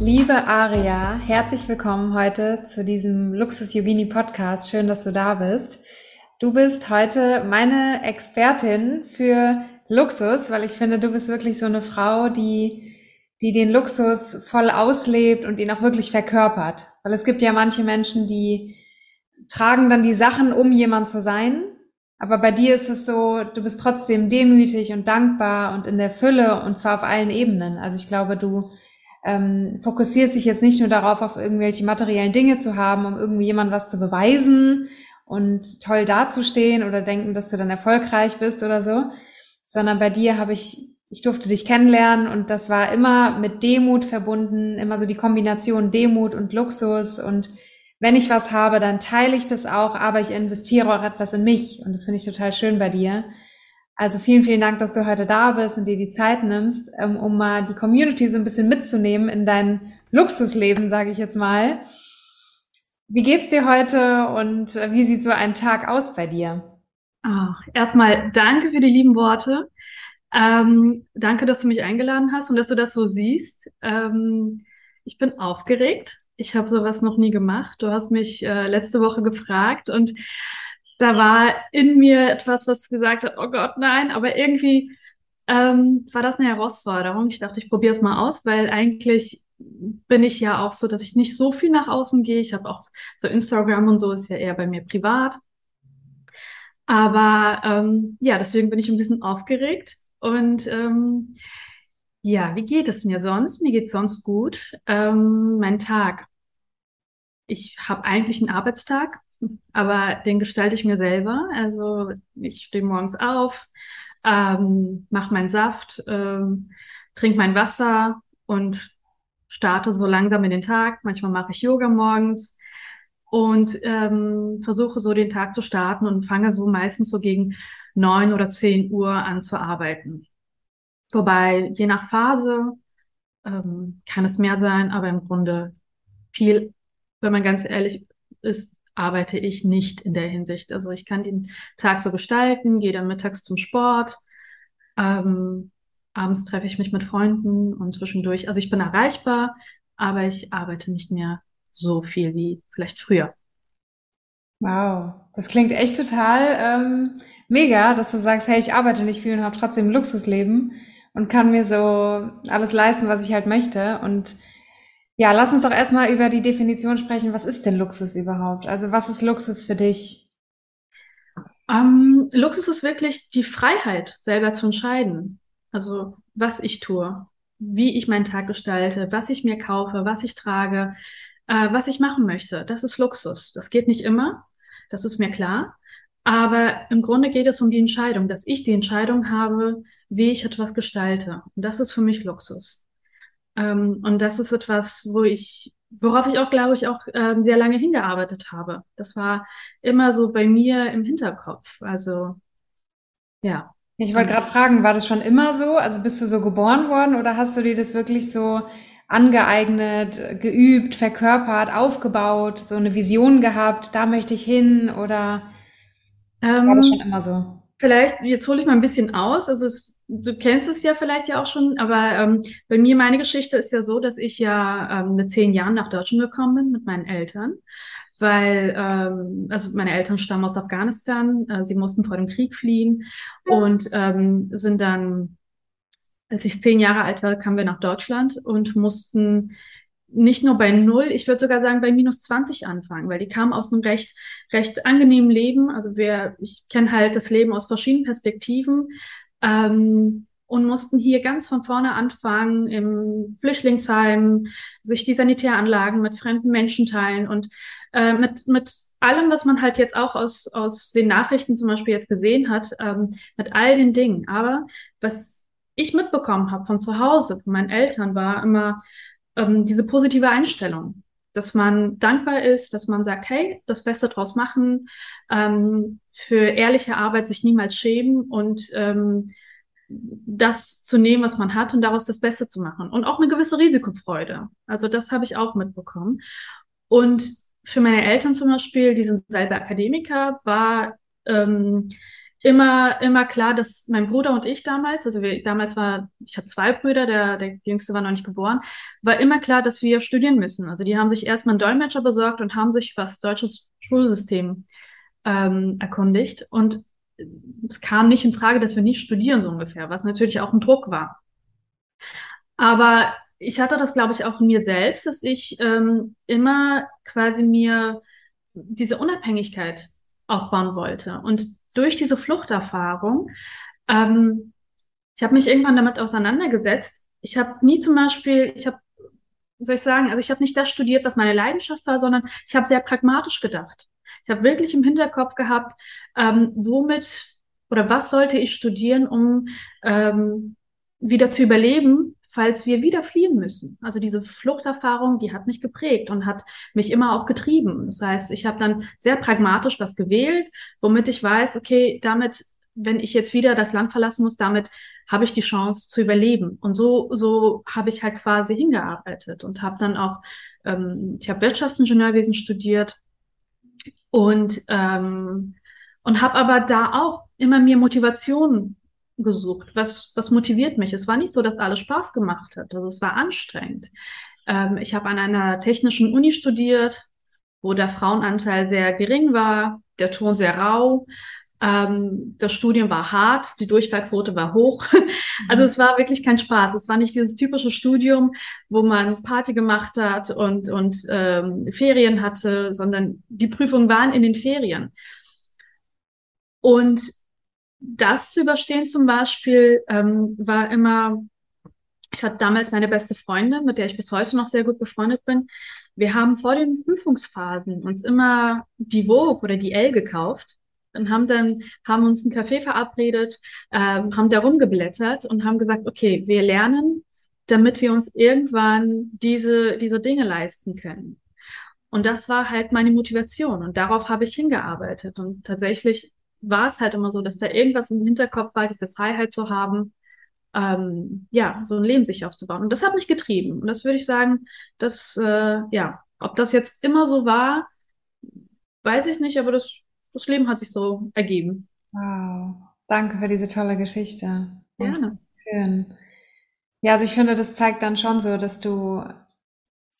Liebe Aria, herzlich willkommen heute zu diesem Luxus Yogini Podcast. Schön, dass du da bist. Du bist heute meine Expertin für Luxus, weil ich finde, du bist wirklich so eine Frau, die, die den Luxus voll auslebt und ihn auch wirklich verkörpert. Weil es gibt ja manche Menschen, die tragen dann die Sachen, um jemand zu sein. Aber bei dir ist es so, du bist trotzdem demütig und dankbar und in der Fülle und zwar auf allen Ebenen. Also ich glaube, du ähm, fokussiert sich jetzt nicht nur darauf, auf irgendwelche materiellen Dinge zu haben, um irgendwie jemand was zu beweisen und toll dazustehen oder denken, dass du dann erfolgreich bist oder so, sondern bei dir habe ich, ich durfte dich kennenlernen und das war immer mit Demut verbunden, immer so die Kombination Demut und Luxus und wenn ich was habe, dann teile ich das auch, aber ich investiere auch etwas in mich und das finde ich total schön bei dir. Also vielen, vielen Dank, dass du heute da bist und dir die Zeit nimmst, ähm, um mal die Community so ein bisschen mitzunehmen in dein Luxusleben, sage ich jetzt mal. Wie geht's dir heute und äh, wie sieht so ein Tag aus bei dir? Oh, erstmal danke für die lieben Worte. Ähm, danke, dass du mich eingeladen hast und dass du das so siehst. Ähm, ich bin aufgeregt. Ich habe sowas noch nie gemacht. Du hast mich äh, letzte Woche gefragt und da war in mir etwas, was gesagt hat, oh Gott, nein, aber irgendwie ähm, war das eine Herausforderung. Ich dachte, ich probiere es mal aus, weil eigentlich bin ich ja auch so, dass ich nicht so viel nach außen gehe. Ich habe auch so Instagram und so ist ja eher bei mir privat. Aber ähm, ja, deswegen bin ich ein bisschen aufgeregt. Und ähm, ja, wie geht es mir sonst? Mir geht es sonst gut. Ähm, mein Tag. Ich habe eigentlich einen Arbeitstag aber den gestalte ich mir selber. Also ich stehe morgens auf, ähm, mache meinen Saft, ähm, trinke mein Wasser und starte so langsam in den Tag. Manchmal mache ich Yoga morgens und ähm, versuche so den Tag zu starten und fange so meistens so gegen neun oder zehn Uhr an zu arbeiten. Wobei je nach Phase ähm, kann es mehr sein, aber im Grunde viel, wenn man ganz ehrlich ist, arbeite ich nicht in der Hinsicht. Also ich kann den Tag so gestalten, gehe dann mittags zum Sport, ähm, abends treffe ich mich mit Freunden und zwischendurch, also ich bin erreichbar, aber ich arbeite nicht mehr so viel wie vielleicht früher. Wow, das klingt echt total ähm, mega, dass du sagst, hey, ich arbeite nicht viel und habe trotzdem ein Luxusleben und kann mir so alles leisten, was ich halt möchte. Und ja, lass uns doch erstmal über die Definition sprechen. Was ist denn Luxus überhaupt? Also was ist Luxus für dich? Ähm, Luxus ist wirklich die Freiheit, selber zu entscheiden. Also was ich tue, wie ich meinen Tag gestalte, was ich mir kaufe, was ich trage, äh, was ich machen möchte. Das ist Luxus. Das geht nicht immer, das ist mir klar. Aber im Grunde geht es um die Entscheidung, dass ich die Entscheidung habe, wie ich etwas gestalte. Und das ist für mich Luxus. Ähm, und das ist etwas, wo ich, worauf ich auch, glaube ich, auch ähm, sehr lange hingearbeitet habe. Das war immer so bei mir im Hinterkopf. Also, ja. Ich wollte gerade fragen, war das schon immer so? Also bist du so geboren worden oder hast du dir das wirklich so angeeignet, geübt, verkörpert, aufgebaut, so eine Vision gehabt, da möchte ich hin oder ähm, war das schon immer so? Vielleicht, jetzt hole ich mal ein bisschen aus. Also es, du kennst es ja vielleicht ja auch schon, aber ähm, bei mir, meine Geschichte ist ja so, dass ich ja ähm, mit zehn Jahren nach Deutschland gekommen bin mit meinen Eltern. Weil, ähm, also meine Eltern stammen aus Afghanistan, äh, sie mussten vor dem Krieg fliehen und ähm, sind dann, als ich zehn Jahre alt war, kamen wir nach Deutschland und mussten nicht nur bei null, ich würde sogar sagen bei minus 20 anfangen, weil die kamen aus einem recht, recht angenehmen Leben. Also wir, ich kenne halt das Leben aus verschiedenen Perspektiven ähm, und mussten hier ganz von vorne anfangen im Flüchtlingsheim, sich die Sanitäranlagen mit fremden Menschen teilen und äh, mit, mit allem, was man halt jetzt auch aus, aus den Nachrichten zum Beispiel jetzt gesehen hat, ähm, mit all den Dingen. Aber was ich mitbekommen habe von zu Hause, von meinen Eltern, war immer, ähm, diese positive Einstellung, dass man dankbar ist, dass man sagt, hey, das Beste draus machen, ähm, für ehrliche Arbeit sich niemals schämen und ähm, das zu nehmen, was man hat und daraus das Beste zu machen. Und auch eine gewisse Risikofreude. Also das habe ich auch mitbekommen. Und für meine Eltern zum Beispiel, die sind selber Akademiker, war ähm, immer, immer klar, dass mein Bruder und ich damals, also wir, damals war, ich habe zwei Brüder, der, der jüngste war noch nicht geboren, war immer klar, dass wir studieren müssen. Also die haben sich erstmal einen Dolmetscher besorgt und haben sich was deutsches Schulsystem ähm, erkundigt. Und es kam nicht in Frage, dass wir nicht studieren, so ungefähr, was natürlich auch ein Druck war. Aber ich hatte das, glaube ich, auch in mir selbst, dass ich ähm, immer quasi mir diese Unabhängigkeit aufbauen wollte. Und durch diese Fluchterfahrung, ähm, ich habe mich irgendwann damit auseinandergesetzt. Ich habe nie zum Beispiel, ich habe, soll ich sagen, also ich habe nicht das studiert, was meine Leidenschaft war, sondern ich habe sehr pragmatisch gedacht. Ich habe wirklich im Hinterkopf gehabt, ähm, womit oder was sollte ich studieren, um ähm, wieder zu überleben, falls wir wieder fliehen müssen. Also diese Fluchterfahrung, die hat mich geprägt und hat mich immer auch getrieben. Das heißt, ich habe dann sehr pragmatisch was gewählt, womit ich weiß, okay, damit, wenn ich jetzt wieder das Land verlassen muss, damit habe ich die Chance zu überleben. Und so, so habe ich halt quasi hingearbeitet und habe dann auch, ähm, ich habe Wirtschaftsingenieurwesen studiert und ähm, und habe aber da auch immer mir Motivation gesucht. Was, was motiviert mich? Es war nicht so, dass alles Spaß gemacht hat. Also es war anstrengend. Ähm, ich habe an einer technischen Uni studiert, wo der Frauenanteil sehr gering war, der Ton sehr rau. Ähm, das Studium war hart, die Durchfallquote war hoch. Also es war wirklich kein Spaß. Es war nicht dieses typische Studium, wo man Party gemacht hat und, und ähm, Ferien hatte, sondern die Prüfungen waren in den Ferien. Und das zu überstehen zum Beispiel ähm, war immer, ich hatte damals meine beste Freundin, mit der ich bis heute noch sehr gut befreundet bin. Wir haben vor den Prüfungsphasen uns immer die Vogue oder die L gekauft und haben dann, haben uns einen Café verabredet, ähm, haben da rumgeblättert und haben gesagt, okay, wir lernen, damit wir uns irgendwann diese, diese Dinge leisten können. Und das war halt meine Motivation und darauf habe ich hingearbeitet. Und tatsächlich war es halt immer so, dass da irgendwas im Hinterkopf war, diese Freiheit zu haben, ähm, ja, so ein Leben sich aufzubauen. Und das hat mich getrieben. Und das würde ich sagen, dass, äh, ja, ob das jetzt immer so war, weiß ich nicht, aber das, das Leben hat sich so ergeben. Wow, danke für diese tolle Geschichte. Gerne. Schön. Ja, also ich finde, das zeigt dann schon so, dass du,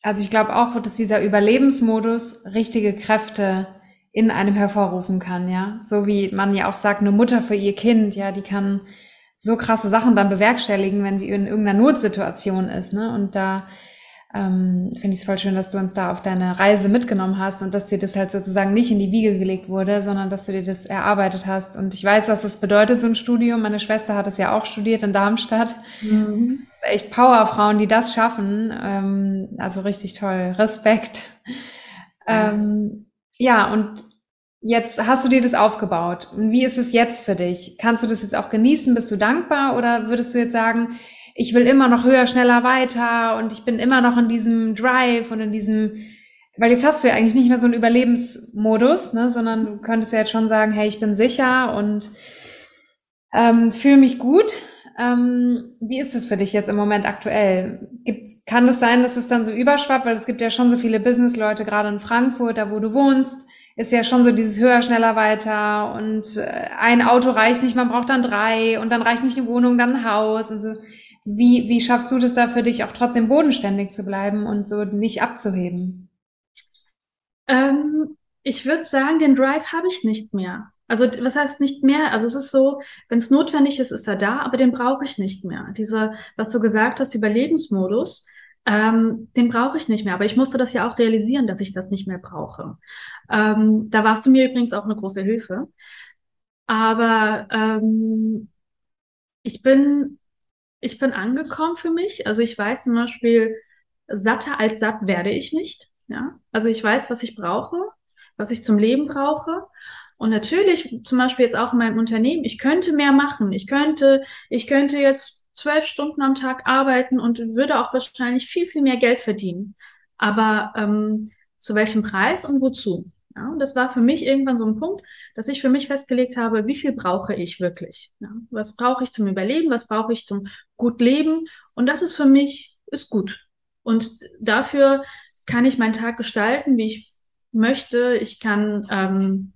also ich glaube auch, dass dieser Überlebensmodus richtige Kräfte in einem hervorrufen kann, ja. So wie man ja auch sagt, eine Mutter für ihr Kind, ja, die kann so krasse Sachen dann bewerkstelligen, wenn sie in irgendeiner Notsituation ist, ne? Und da ähm, finde ich es voll schön, dass du uns da auf deine Reise mitgenommen hast und dass dir das halt sozusagen nicht in die Wiege gelegt wurde, sondern dass du dir das erarbeitet hast. Und ich weiß, was das bedeutet, so ein Studium. Meine Schwester hat es ja auch studiert in Darmstadt. Mhm. Echt Powerfrauen, die das schaffen. Ähm, also richtig toll. Respekt. Ähm, ja, und jetzt hast du dir das aufgebaut. Und wie ist es jetzt für dich? Kannst du das jetzt auch genießen? Bist du dankbar? Oder würdest du jetzt sagen, ich will immer noch höher, schneller, weiter und ich bin immer noch in diesem Drive und in diesem, weil jetzt hast du ja eigentlich nicht mehr so einen Überlebensmodus, ne, sondern du könntest ja jetzt schon sagen, hey, ich bin sicher und ähm, fühle mich gut. Ähm, wie ist es für dich jetzt im Moment aktuell? Gibt, kann es sein, dass es dann so überschwappt, weil es gibt ja schon so viele Businessleute, gerade in Frankfurt, da wo du wohnst, ist ja schon so dieses höher, schneller, weiter und äh, ein Auto reicht nicht, man braucht dann drei und dann reicht nicht eine Wohnung, dann ein Haus und so. Wie, wie schaffst du das da für dich auch trotzdem bodenständig zu bleiben und so nicht abzuheben? Ähm, ich würde sagen, den Drive habe ich nicht mehr. Also was heißt nicht mehr? Also es ist so, wenn es notwendig ist, ist er da, aber den brauche ich nicht mehr. Dieser, was du gesagt hast, Überlebensmodus, ähm, den brauche ich nicht mehr. Aber ich musste das ja auch realisieren, dass ich das nicht mehr brauche. Ähm, da warst du mir übrigens auch eine große Hilfe. Aber ähm, ich bin, ich bin angekommen für mich. Also ich weiß zum Beispiel, satter als satt werde ich nicht. Ja, also ich weiß, was ich brauche, was ich zum Leben brauche. Und natürlich, zum Beispiel jetzt auch in meinem Unternehmen, ich könnte mehr machen. Ich könnte, ich könnte jetzt zwölf Stunden am Tag arbeiten und würde auch wahrscheinlich viel, viel mehr Geld verdienen. Aber ähm, zu welchem Preis und wozu? Ja, und das war für mich irgendwann so ein Punkt, dass ich für mich festgelegt habe, wie viel brauche ich wirklich? Ja, was brauche ich zum Überleben? Was brauche ich zum gut leben? Und das ist für mich, ist gut. Und dafür kann ich meinen Tag gestalten, wie ich möchte. Ich kann, ähm,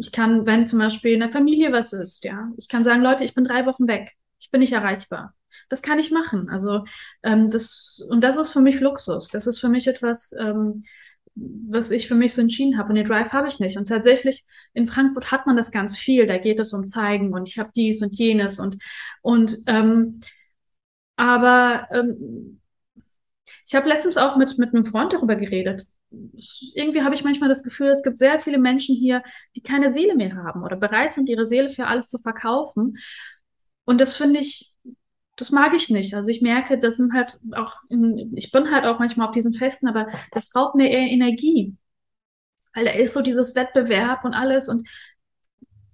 ich kann, wenn zum Beispiel in der Familie was ist, ja, ich kann sagen, Leute, ich bin drei Wochen weg. Ich bin nicht erreichbar. Das kann ich machen. Also ähm, das und das ist für mich Luxus. Das ist für mich etwas, ähm, was ich für mich so entschieden habe. Und den Drive habe ich nicht. Und tatsächlich in Frankfurt hat man das ganz viel. Da geht es um Zeigen und ich habe dies und jenes und und ähm, aber ähm, ich habe letztens auch mit mit einem Freund darüber geredet. Irgendwie habe ich manchmal das Gefühl, es gibt sehr viele Menschen hier, die keine Seele mehr haben oder bereit sind, ihre Seele für alles zu verkaufen. Und das finde ich das mag ich nicht. Also ich merke, das sind halt auch, ich bin halt auch manchmal auf diesen Festen, aber das raubt mir eher Energie. Weil da ist so dieses Wettbewerb und alles und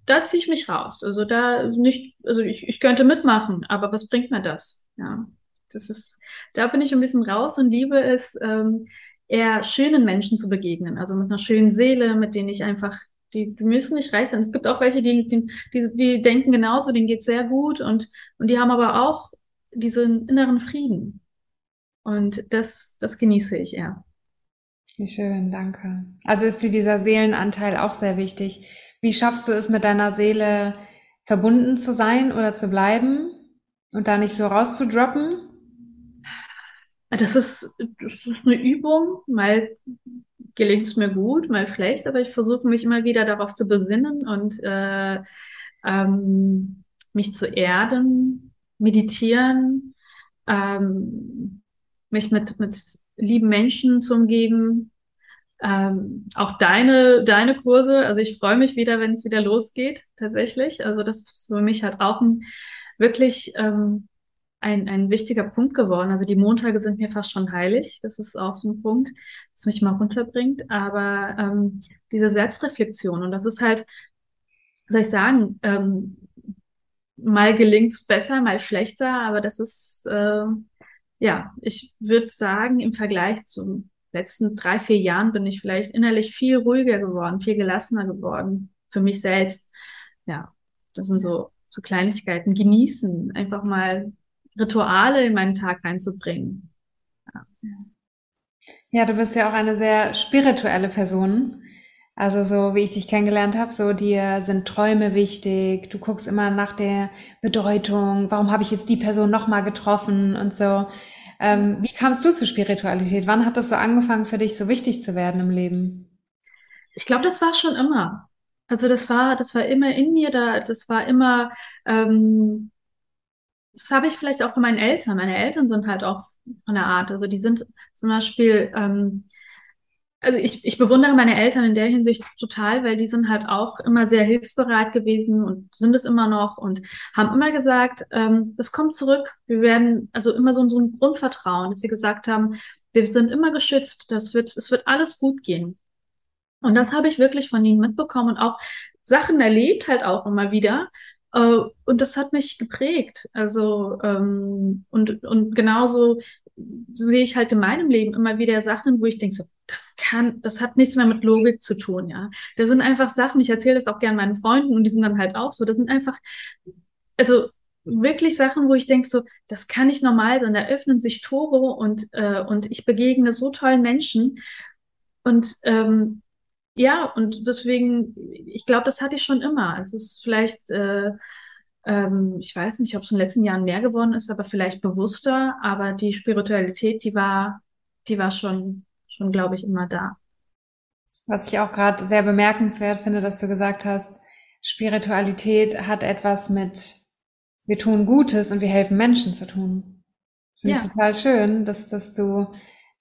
da ziehe ich mich raus. Also da nicht, also ich, ich könnte mitmachen, aber was bringt mir das? Ja, das ist, da bin ich ein bisschen raus und liebe es, ähm, eher schönen Menschen zu begegnen. Also mit einer schönen Seele, mit denen ich einfach die, die müssen nicht reich sein. Es gibt auch welche, die, die, die, die denken genauso, denen geht's sehr gut und, und die haben aber auch diesen inneren Frieden. Und das, das genieße ich eher. Wie schön, danke. Also ist dir dieser Seelenanteil auch sehr wichtig. Wie schaffst du es mit deiner Seele verbunden zu sein oder zu bleiben und da nicht so rauszudroppen? Das ist, das ist eine Übung. Mal gelingt es mir gut, mal schlecht, aber ich versuche mich immer wieder darauf zu besinnen und äh, ähm, mich zu erden, meditieren, ähm, mich mit, mit lieben Menschen zu umgeben. Ähm, auch deine, deine Kurse, also ich freue mich wieder, wenn es wieder losgeht, tatsächlich. Also das ist für mich halt auch ein wirklich ähm, ein, ein wichtiger Punkt geworden. Also die Montage sind mir fast schon heilig. Das ist auch so ein Punkt, das mich mal runterbringt. Aber ähm, diese Selbstreflexion, und das ist halt, soll ich sagen, ähm, mal gelingt's besser, mal schlechter, aber das ist, äh, ja, ich würde sagen, im Vergleich zu letzten drei, vier Jahren bin ich vielleicht innerlich viel ruhiger geworden, viel gelassener geworden für mich selbst. Ja, das sind so, so Kleinigkeiten. Genießen, einfach mal Rituale in meinen Tag reinzubringen. Ja. ja, du bist ja auch eine sehr spirituelle Person. Also so wie ich dich kennengelernt habe, so dir sind Träume wichtig. Du guckst immer nach der Bedeutung. Warum habe ich jetzt die Person nochmal getroffen und so. Ähm, wie kamst du zur Spiritualität? Wann hat das so angefangen für dich so wichtig zu werden im Leben? Ich glaube, das war schon immer. Also das war, das war immer in mir. Da, das war immer ähm, das habe ich vielleicht auch von meinen Eltern. Meine Eltern sind halt auch von der Art. Also die sind zum Beispiel, ähm, also ich, ich bewundere meine Eltern in der Hinsicht total, weil die sind halt auch immer sehr hilfsbereit gewesen und sind es immer noch und haben immer gesagt, ähm, das kommt zurück. Wir werden, also immer so, so ein Grundvertrauen, dass sie gesagt haben, wir sind immer geschützt, das wird, es wird alles gut gehen. Und das habe ich wirklich von ihnen mitbekommen und auch Sachen erlebt halt auch immer wieder, äh, und das hat mich geprägt. Also, ähm, und, und genauso sehe ich halt in meinem Leben immer wieder Sachen, wo ich denke, so, das kann, das hat nichts mehr mit Logik zu tun, ja. Da sind einfach Sachen, ich erzähle das auch gerne meinen Freunden und die sind dann halt auch so. Das sind einfach, also wirklich Sachen, wo ich denke, so, das kann nicht normal sein. Da öffnen sich Tore und, äh, und ich begegne so tollen Menschen. Und ähm, ja, und deswegen, ich glaube, das hatte ich schon immer. Es ist vielleicht, äh, ähm, ich weiß nicht, ob es in den letzten Jahren mehr geworden ist, aber vielleicht bewusster. Aber die Spiritualität, die war, die war schon, schon, glaube ich, immer da. Was ich auch gerade sehr bemerkenswert finde, dass du gesagt hast, Spiritualität hat etwas mit, wir tun Gutes und wir helfen Menschen zu tun. Das finde ich total schön, dass, dass du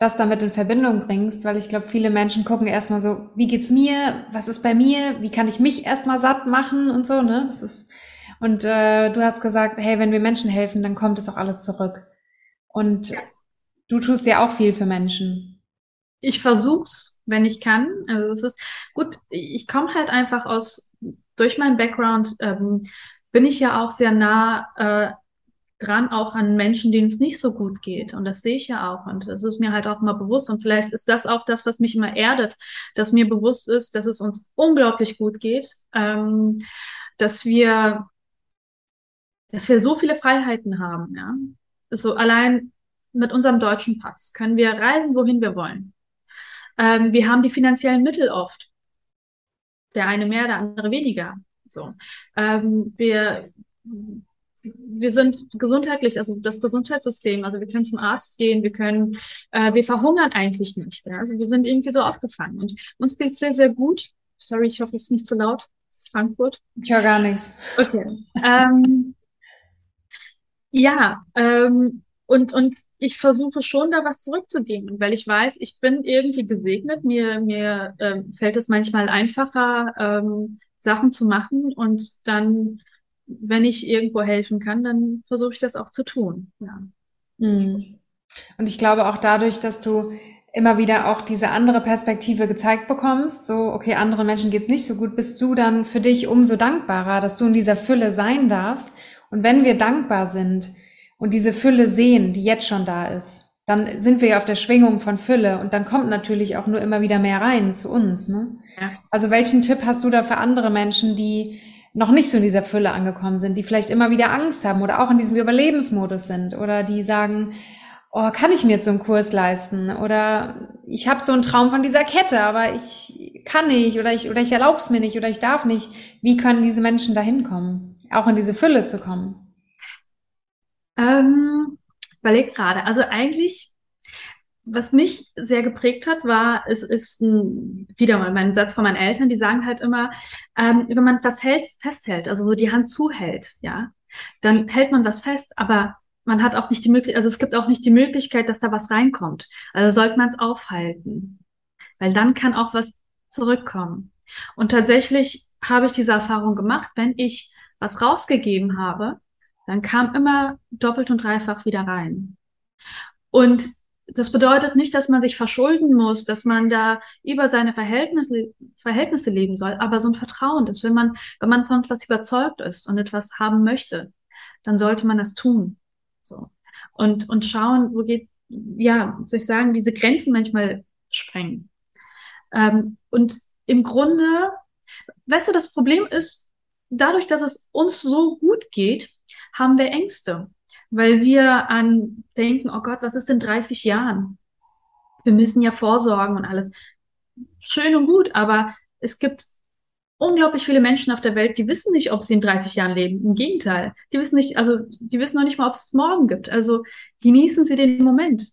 das damit in Verbindung bringst, weil ich glaube, viele Menschen gucken erstmal so, wie geht's mir, was ist bei mir, wie kann ich mich erstmal satt machen und so, ne? Das ist und äh, du hast gesagt, hey, wenn wir Menschen helfen, dann kommt es auch alles zurück. Und ja. du tust ja auch viel für Menschen. Ich versuch's, wenn ich kann. Also es ist gut. Ich komme halt einfach aus durch meinen Background ähm, bin ich ja auch sehr nah äh, dran auch an Menschen, denen es nicht so gut geht. Und das sehe ich ja auch. Und das ist mir halt auch immer bewusst. Und vielleicht ist das auch das, was mich immer erdet, dass mir bewusst ist, dass es uns unglaublich gut geht, ähm, dass wir, dass wir so viele Freiheiten haben, ja. So allein mit unserem deutschen Pass können wir reisen, wohin wir wollen. Ähm, wir haben die finanziellen Mittel oft. Der eine mehr, der andere weniger. So. Ähm, wir, wir sind gesundheitlich, also das Gesundheitssystem, also wir können zum Arzt gehen, wir können, äh, wir verhungern eigentlich nicht. Ja? Also wir sind irgendwie so aufgefangen. Und uns geht es sehr, sehr gut. Sorry, ich hoffe, es ist nicht zu laut. Frankfurt. Ich höre gar nichts. Okay. ähm, ja, ähm, und, und ich versuche schon da was zurückzugeben, weil ich weiß, ich bin irgendwie gesegnet. Mir, mir äh, fällt es manchmal einfacher, ähm, Sachen zu machen und dann, wenn ich irgendwo helfen kann, dann versuche ich das auch zu tun. Ja. Mhm. Und ich glaube auch dadurch, dass du immer wieder auch diese andere Perspektive gezeigt bekommst, so, okay, anderen Menschen geht's nicht so gut, bist du dann für dich umso dankbarer, dass du in dieser Fülle sein darfst. Und wenn wir dankbar sind, und diese Fülle sehen, die jetzt schon da ist, dann sind wir ja auf der Schwingung von Fülle und dann kommt natürlich auch nur immer wieder mehr rein zu uns. Ne? Ja. Also welchen Tipp hast du da für andere Menschen, die noch nicht so in dieser Fülle angekommen sind, die vielleicht immer wieder Angst haben oder auch in diesem Überlebensmodus sind oder die sagen, oh, kann ich mir jetzt so einen Kurs leisten oder ich habe so einen Traum von dieser Kette, aber ich kann nicht oder ich oder ich erlaube es mir nicht oder ich darf nicht. Wie können diese Menschen da hinkommen, auch in diese Fülle zu kommen? Ähm, überleg gerade. Also eigentlich, was mich sehr geprägt hat, war, es ist ein, wieder mal mein Satz von meinen Eltern, die sagen halt immer, ähm, wenn man was hält, festhält, also so die Hand zuhält, ja, dann hält man was fest, aber man hat auch nicht die Möglichkeit, also es gibt auch nicht die Möglichkeit, dass da was reinkommt. Also sollte man es aufhalten, weil dann kann auch was zurückkommen. Und tatsächlich habe ich diese Erfahrung gemacht, wenn ich was rausgegeben habe, dann kam immer doppelt und dreifach wieder rein. Und das bedeutet nicht, dass man sich verschulden muss, dass man da über seine Verhältnisse, Verhältnisse leben soll, aber so ein Vertrauen, dass wenn man, wenn man von etwas überzeugt ist und etwas haben möchte, dann sollte man das tun. So. Und, und schauen, wo geht, ja, soll ich sagen, diese Grenzen manchmal sprengen. Ähm, und im Grunde, weißt du, das Problem ist, dadurch, dass es uns so gut geht, haben wir Ängste, weil wir an denken, oh Gott, was ist in 30 Jahren? Wir müssen ja vorsorgen und alles. Schön und gut, aber es gibt unglaublich viele Menschen auf der Welt, die wissen nicht, ob sie in 30 Jahren leben. Im Gegenteil. Die wissen nicht, also, die wissen noch nicht mal, ob es morgen gibt. Also genießen Sie den Moment.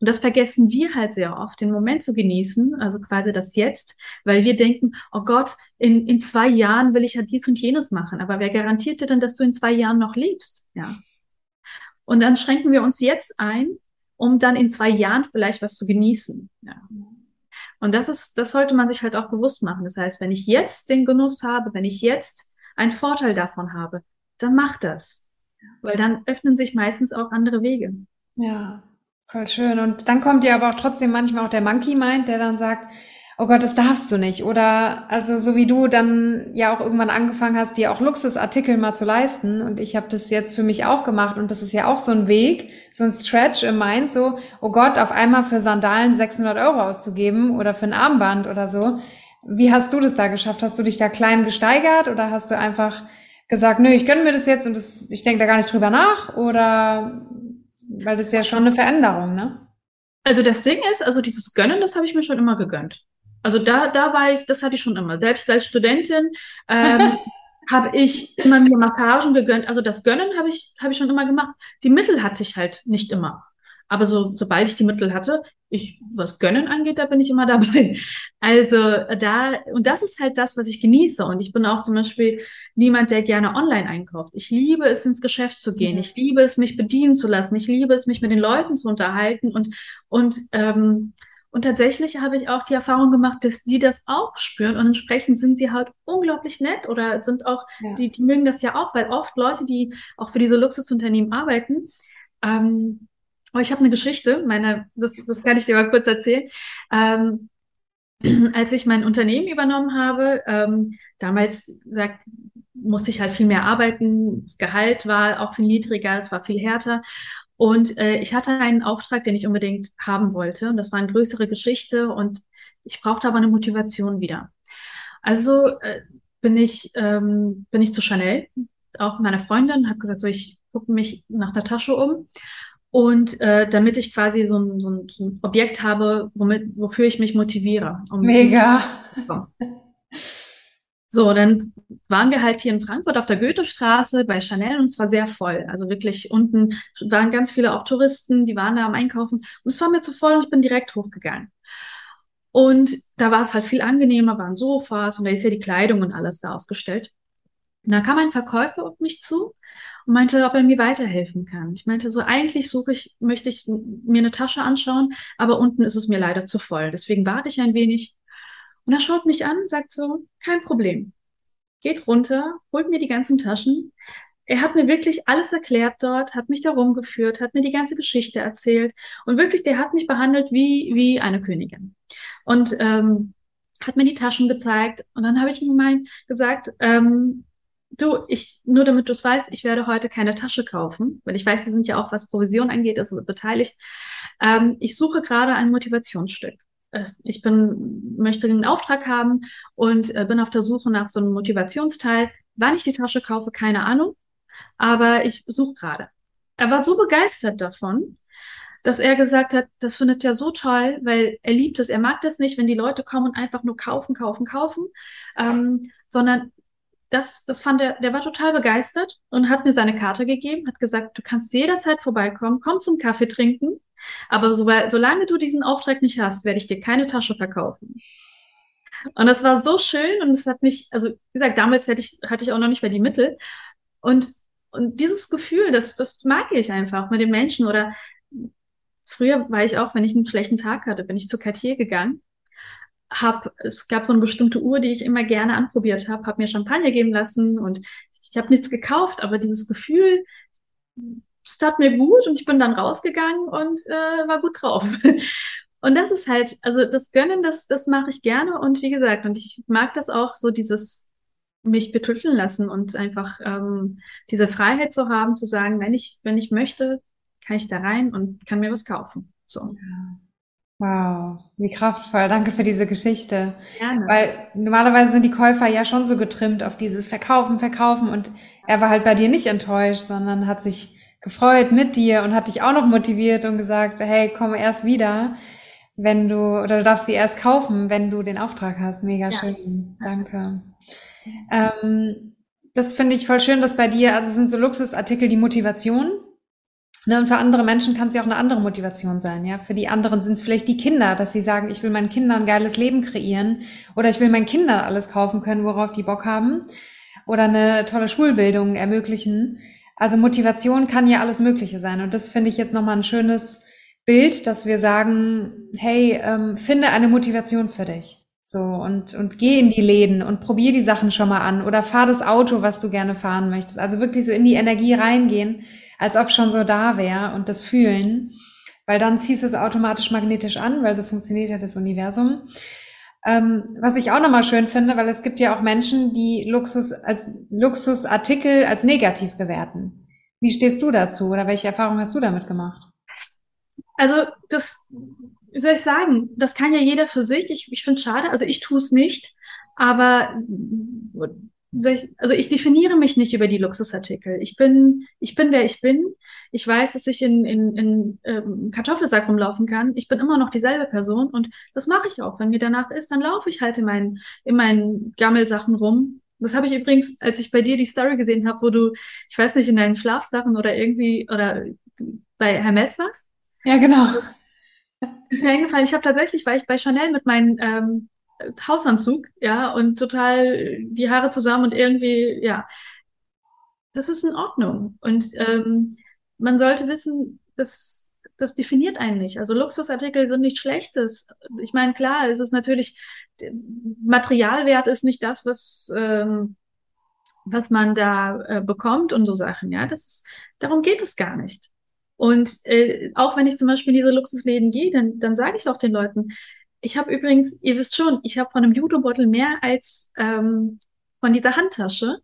Und das vergessen wir halt sehr oft, den Moment zu genießen, also quasi das Jetzt, weil wir denken, oh Gott, in, in zwei Jahren will ich ja dies und jenes machen. Aber wer garantiert dir denn, dass du in zwei Jahren noch lebst? Ja. Und dann schränken wir uns jetzt ein, um dann in zwei Jahren vielleicht was zu genießen. Ja. Und das ist, das sollte man sich halt auch bewusst machen. Das heißt, wenn ich jetzt den Genuss habe, wenn ich jetzt einen Vorteil davon habe, dann mach das. Weil dann öffnen sich meistens auch andere Wege. Ja, Voll schön. Und dann kommt dir aber auch trotzdem manchmal auch der Monkey Mind, der dann sagt, oh Gott, das darfst du nicht. Oder also so wie du dann ja auch irgendwann angefangen hast, dir auch Luxusartikel mal zu leisten. Und ich habe das jetzt für mich auch gemacht. Und das ist ja auch so ein Weg, so ein Stretch im Mind, so, oh Gott, auf einmal für Sandalen 600 Euro auszugeben oder für ein Armband oder so. Wie hast du das da geschafft? Hast du dich da klein gesteigert oder hast du einfach gesagt, nö, ich gönne mir das jetzt und das, ich denke da gar nicht drüber nach? Oder weil das ist ja schon eine Veränderung, ne? Also das Ding ist, also dieses Gönnen, das habe ich mir schon immer gegönnt. Also da, da war ich, das hatte ich schon immer. Selbst als Studentin ähm, habe ich immer mir Massagen gegönnt. Also das Gönnen habe ich, habe ich schon immer gemacht. Die Mittel hatte ich halt nicht immer. Aber so, sobald ich die Mittel hatte, ich, was Gönnen angeht, da bin ich immer dabei. Also da, und das ist halt das, was ich genieße. Und ich bin auch zum Beispiel niemand, der gerne online einkauft. Ich liebe es, ins Geschäft zu gehen. Ich liebe es, mich bedienen zu lassen. Ich liebe es, mich mit den Leuten zu unterhalten. Und, und, ähm, und tatsächlich habe ich auch die Erfahrung gemacht, dass die das auch spüren und entsprechend sind sie halt unglaublich nett oder sind auch, ja. die, die mögen das ja auch, weil oft Leute, die auch für diese Luxusunternehmen arbeiten, ähm, Oh, ich habe eine Geschichte, meine, das, das kann ich dir mal kurz erzählen. Ähm, als ich mein Unternehmen übernommen habe, ähm, damals sagt, musste ich halt viel mehr arbeiten. Das Gehalt war auch viel niedriger, es war viel härter. Und äh, ich hatte einen Auftrag, den ich unbedingt haben wollte. Und das war eine größere Geschichte und ich brauchte aber eine Motivation wieder. Also äh, bin ich ähm, bin ich zu Chanel, auch meiner Freundin, habe gesagt, so ich gucke mich nach einer Tasche um und äh, damit ich quasi so ein, so, ein, so ein Objekt habe, womit wofür ich mich motiviere. Um Mega. So, dann waren wir halt hier in Frankfurt auf der Goethestraße bei Chanel und es war sehr voll. Also wirklich unten waren ganz viele auch Touristen, die waren da am Einkaufen und es war mir zu voll und ich bin direkt hochgegangen. Und da war es halt viel angenehmer, waren Sofas und da ist ja die Kleidung und alles da ausgestellt. Und da kam ein Verkäufer auf mich zu und meinte, ob er mir weiterhelfen kann. Ich meinte so, eigentlich suche ich, möchte ich mir eine Tasche anschauen, aber unten ist es mir leider zu voll. Deswegen warte ich ein wenig und er schaut mich an, sagt so, kein Problem. Geht runter, holt mir die ganzen Taschen. Er hat mir wirklich alles erklärt dort, hat mich da rumgeführt, hat mir die ganze Geschichte erzählt und wirklich, der hat mich behandelt wie, wie eine Königin. Und ähm, hat mir die Taschen gezeigt und dann habe ich ihm mal gesagt, ähm, du, ich, nur damit du es weißt, ich werde heute keine Tasche kaufen, weil ich weiß, sie sind ja auch, was Provision angeht, ist beteiligt. Ähm, ich suche gerade ein Motivationsstück. Äh, ich bin, möchte einen Auftrag haben und äh, bin auf der Suche nach so einem Motivationsteil. Wann ich die Tasche kaufe, keine Ahnung, aber ich suche gerade. Er war so begeistert davon, dass er gesagt hat, das findet er so toll, weil er liebt es. Er mag das nicht, wenn die Leute kommen und einfach nur kaufen, kaufen, kaufen, ähm, sondern das, das fand er, der war total begeistert und hat mir seine Karte gegeben, hat gesagt, du kannst jederzeit vorbeikommen, komm zum Kaffee trinken. Aber so, solange du diesen Auftrag nicht hast, werde ich dir keine Tasche verkaufen. Und das war so schön und es hat mich, also wie gesagt, damals hätte ich, hatte ich auch noch nicht mehr die Mittel. Und, und dieses Gefühl, das, das mag ich einfach mit den Menschen. Oder früher war ich auch, wenn ich einen schlechten Tag hatte, bin ich zu Cartier gegangen. Hab, es gab so eine bestimmte Uhr, die ich immer gerne anprobiert habe, habe mir Champagner geben lassen und ich habe nichts gekauft, aber dieses Gefühl, es tat mir gut und ich bin dann rausgegangen und äh, war gut drauf. Und das ist halt, also das Gönnen, das, das mache ich gerne und wie gesagt, und ich mag das auch so dieses mich betütteln lassen und einfach ähm, diese Freiheit zu haben, zu sagen, wenn ich, wenn ich möchte, kann ich da rein und kann mir was kaufen. So. Wow, wie kraftvoll. Danke für diese Geschichte. Gerne. Weil normalerweise sind die Käufer ja schon so getrimmt auf dieses Verkaufen, Verkaufen und er war halt bei dir nicht enttäuscht, sondern hat sich gefreut mit dir und hat dich auch noch motiviert und gesagt, hey, komm erst wieder, wenn du, oder du darfst sie erst kaufen, wenn du den Auftrag hast. Mega ja. schön. Danke. Ähm, das finde ich voll schön, dass bei dir, also sind so Luxusartikel die Motivation. Ne, und für andere Menschen kann es ja auch eine andere Motivation sein. Ja, für die anderen sind es vielleicht die Kinder, dass sie sagen, ich will meinen Kindern ein geiles Leben kreieren oder ich will meinen Kindern alles kaufen können, worauf die Bock haben oder eine tolle Schulbildung ermöglichen. Also Motivation kann ja alles Mögliche sein. Und das finde ich jetzt nochmal ein schönes Bild, dass wir sagen, hey, ähm, finde eine Motivation für dich. So, und, und geh in die Läden und probier die Sachen schon mal an oder fahr das Auto, was du gerne fahren möchtest. Also wirklich so in die Energie reingehen, als ob schon so da wäre und das fühlen. Weil dann ziehst du es automatisch magnetisch an, weil so funktioniert ja das Universum. Ähm, was ich auch nochmal schön finde, weil es gibt ja auch Menschen, die Luxus als Luxusartikel als negativ bewerten. Wie stehst du dazu oder welche Erfahrungen hast du damit gemacht? Also das, wie soll ich sagen, das kann ja jeder für sich. Ich, ich finde es schade, also ich tue es nicht, aber ich, also ich definiere mich nicht über die Luxusartikel. Ich bin, ich bin wer ich bin. Ich weiß, dass ich in, in, in ähm, Kartoffelsack rumlaufen kann. Ich bin immer noch dieselbe Person und das mache ich auch. Wenn mir danach ist, dann laufe ich halt in meinen, in meinen Gammelsachen rum. Das habe ich übrigens, als ich bei dir die Story gesehen habe, wo du, ich weiß nicht, in deinen Schlafsachen oder irgendwie oder bei Hermes warst. Ja, genau. Also, ist mir eingefallen, ich habe tatsächlich, war ich bei Chanel mit meinen ähm, Hausanzug, ja, und total die Haare zusammen und irgendwie, ja, das ist in Ordnung. Und ähm, man sollte wissen, das, das definiert einen nicht. Also Luxusartikel sind nichts Schlechtes. Ich meine, klar, es ist natürlich, Materialwert ist nicht das, was, ähm, was man da äh, bekommt und so Sachen, ja. Das ist, darum geht es gar nicht. Und äh, auch wenn ich zum Beispiel in diese Luxusläden gehe, dann, dann sage ich auch den Leuten, ich habe übrigens, ihr wisst schon, ich habe von einem Jutebeutel mehr als ähm, von dieser Handtasche.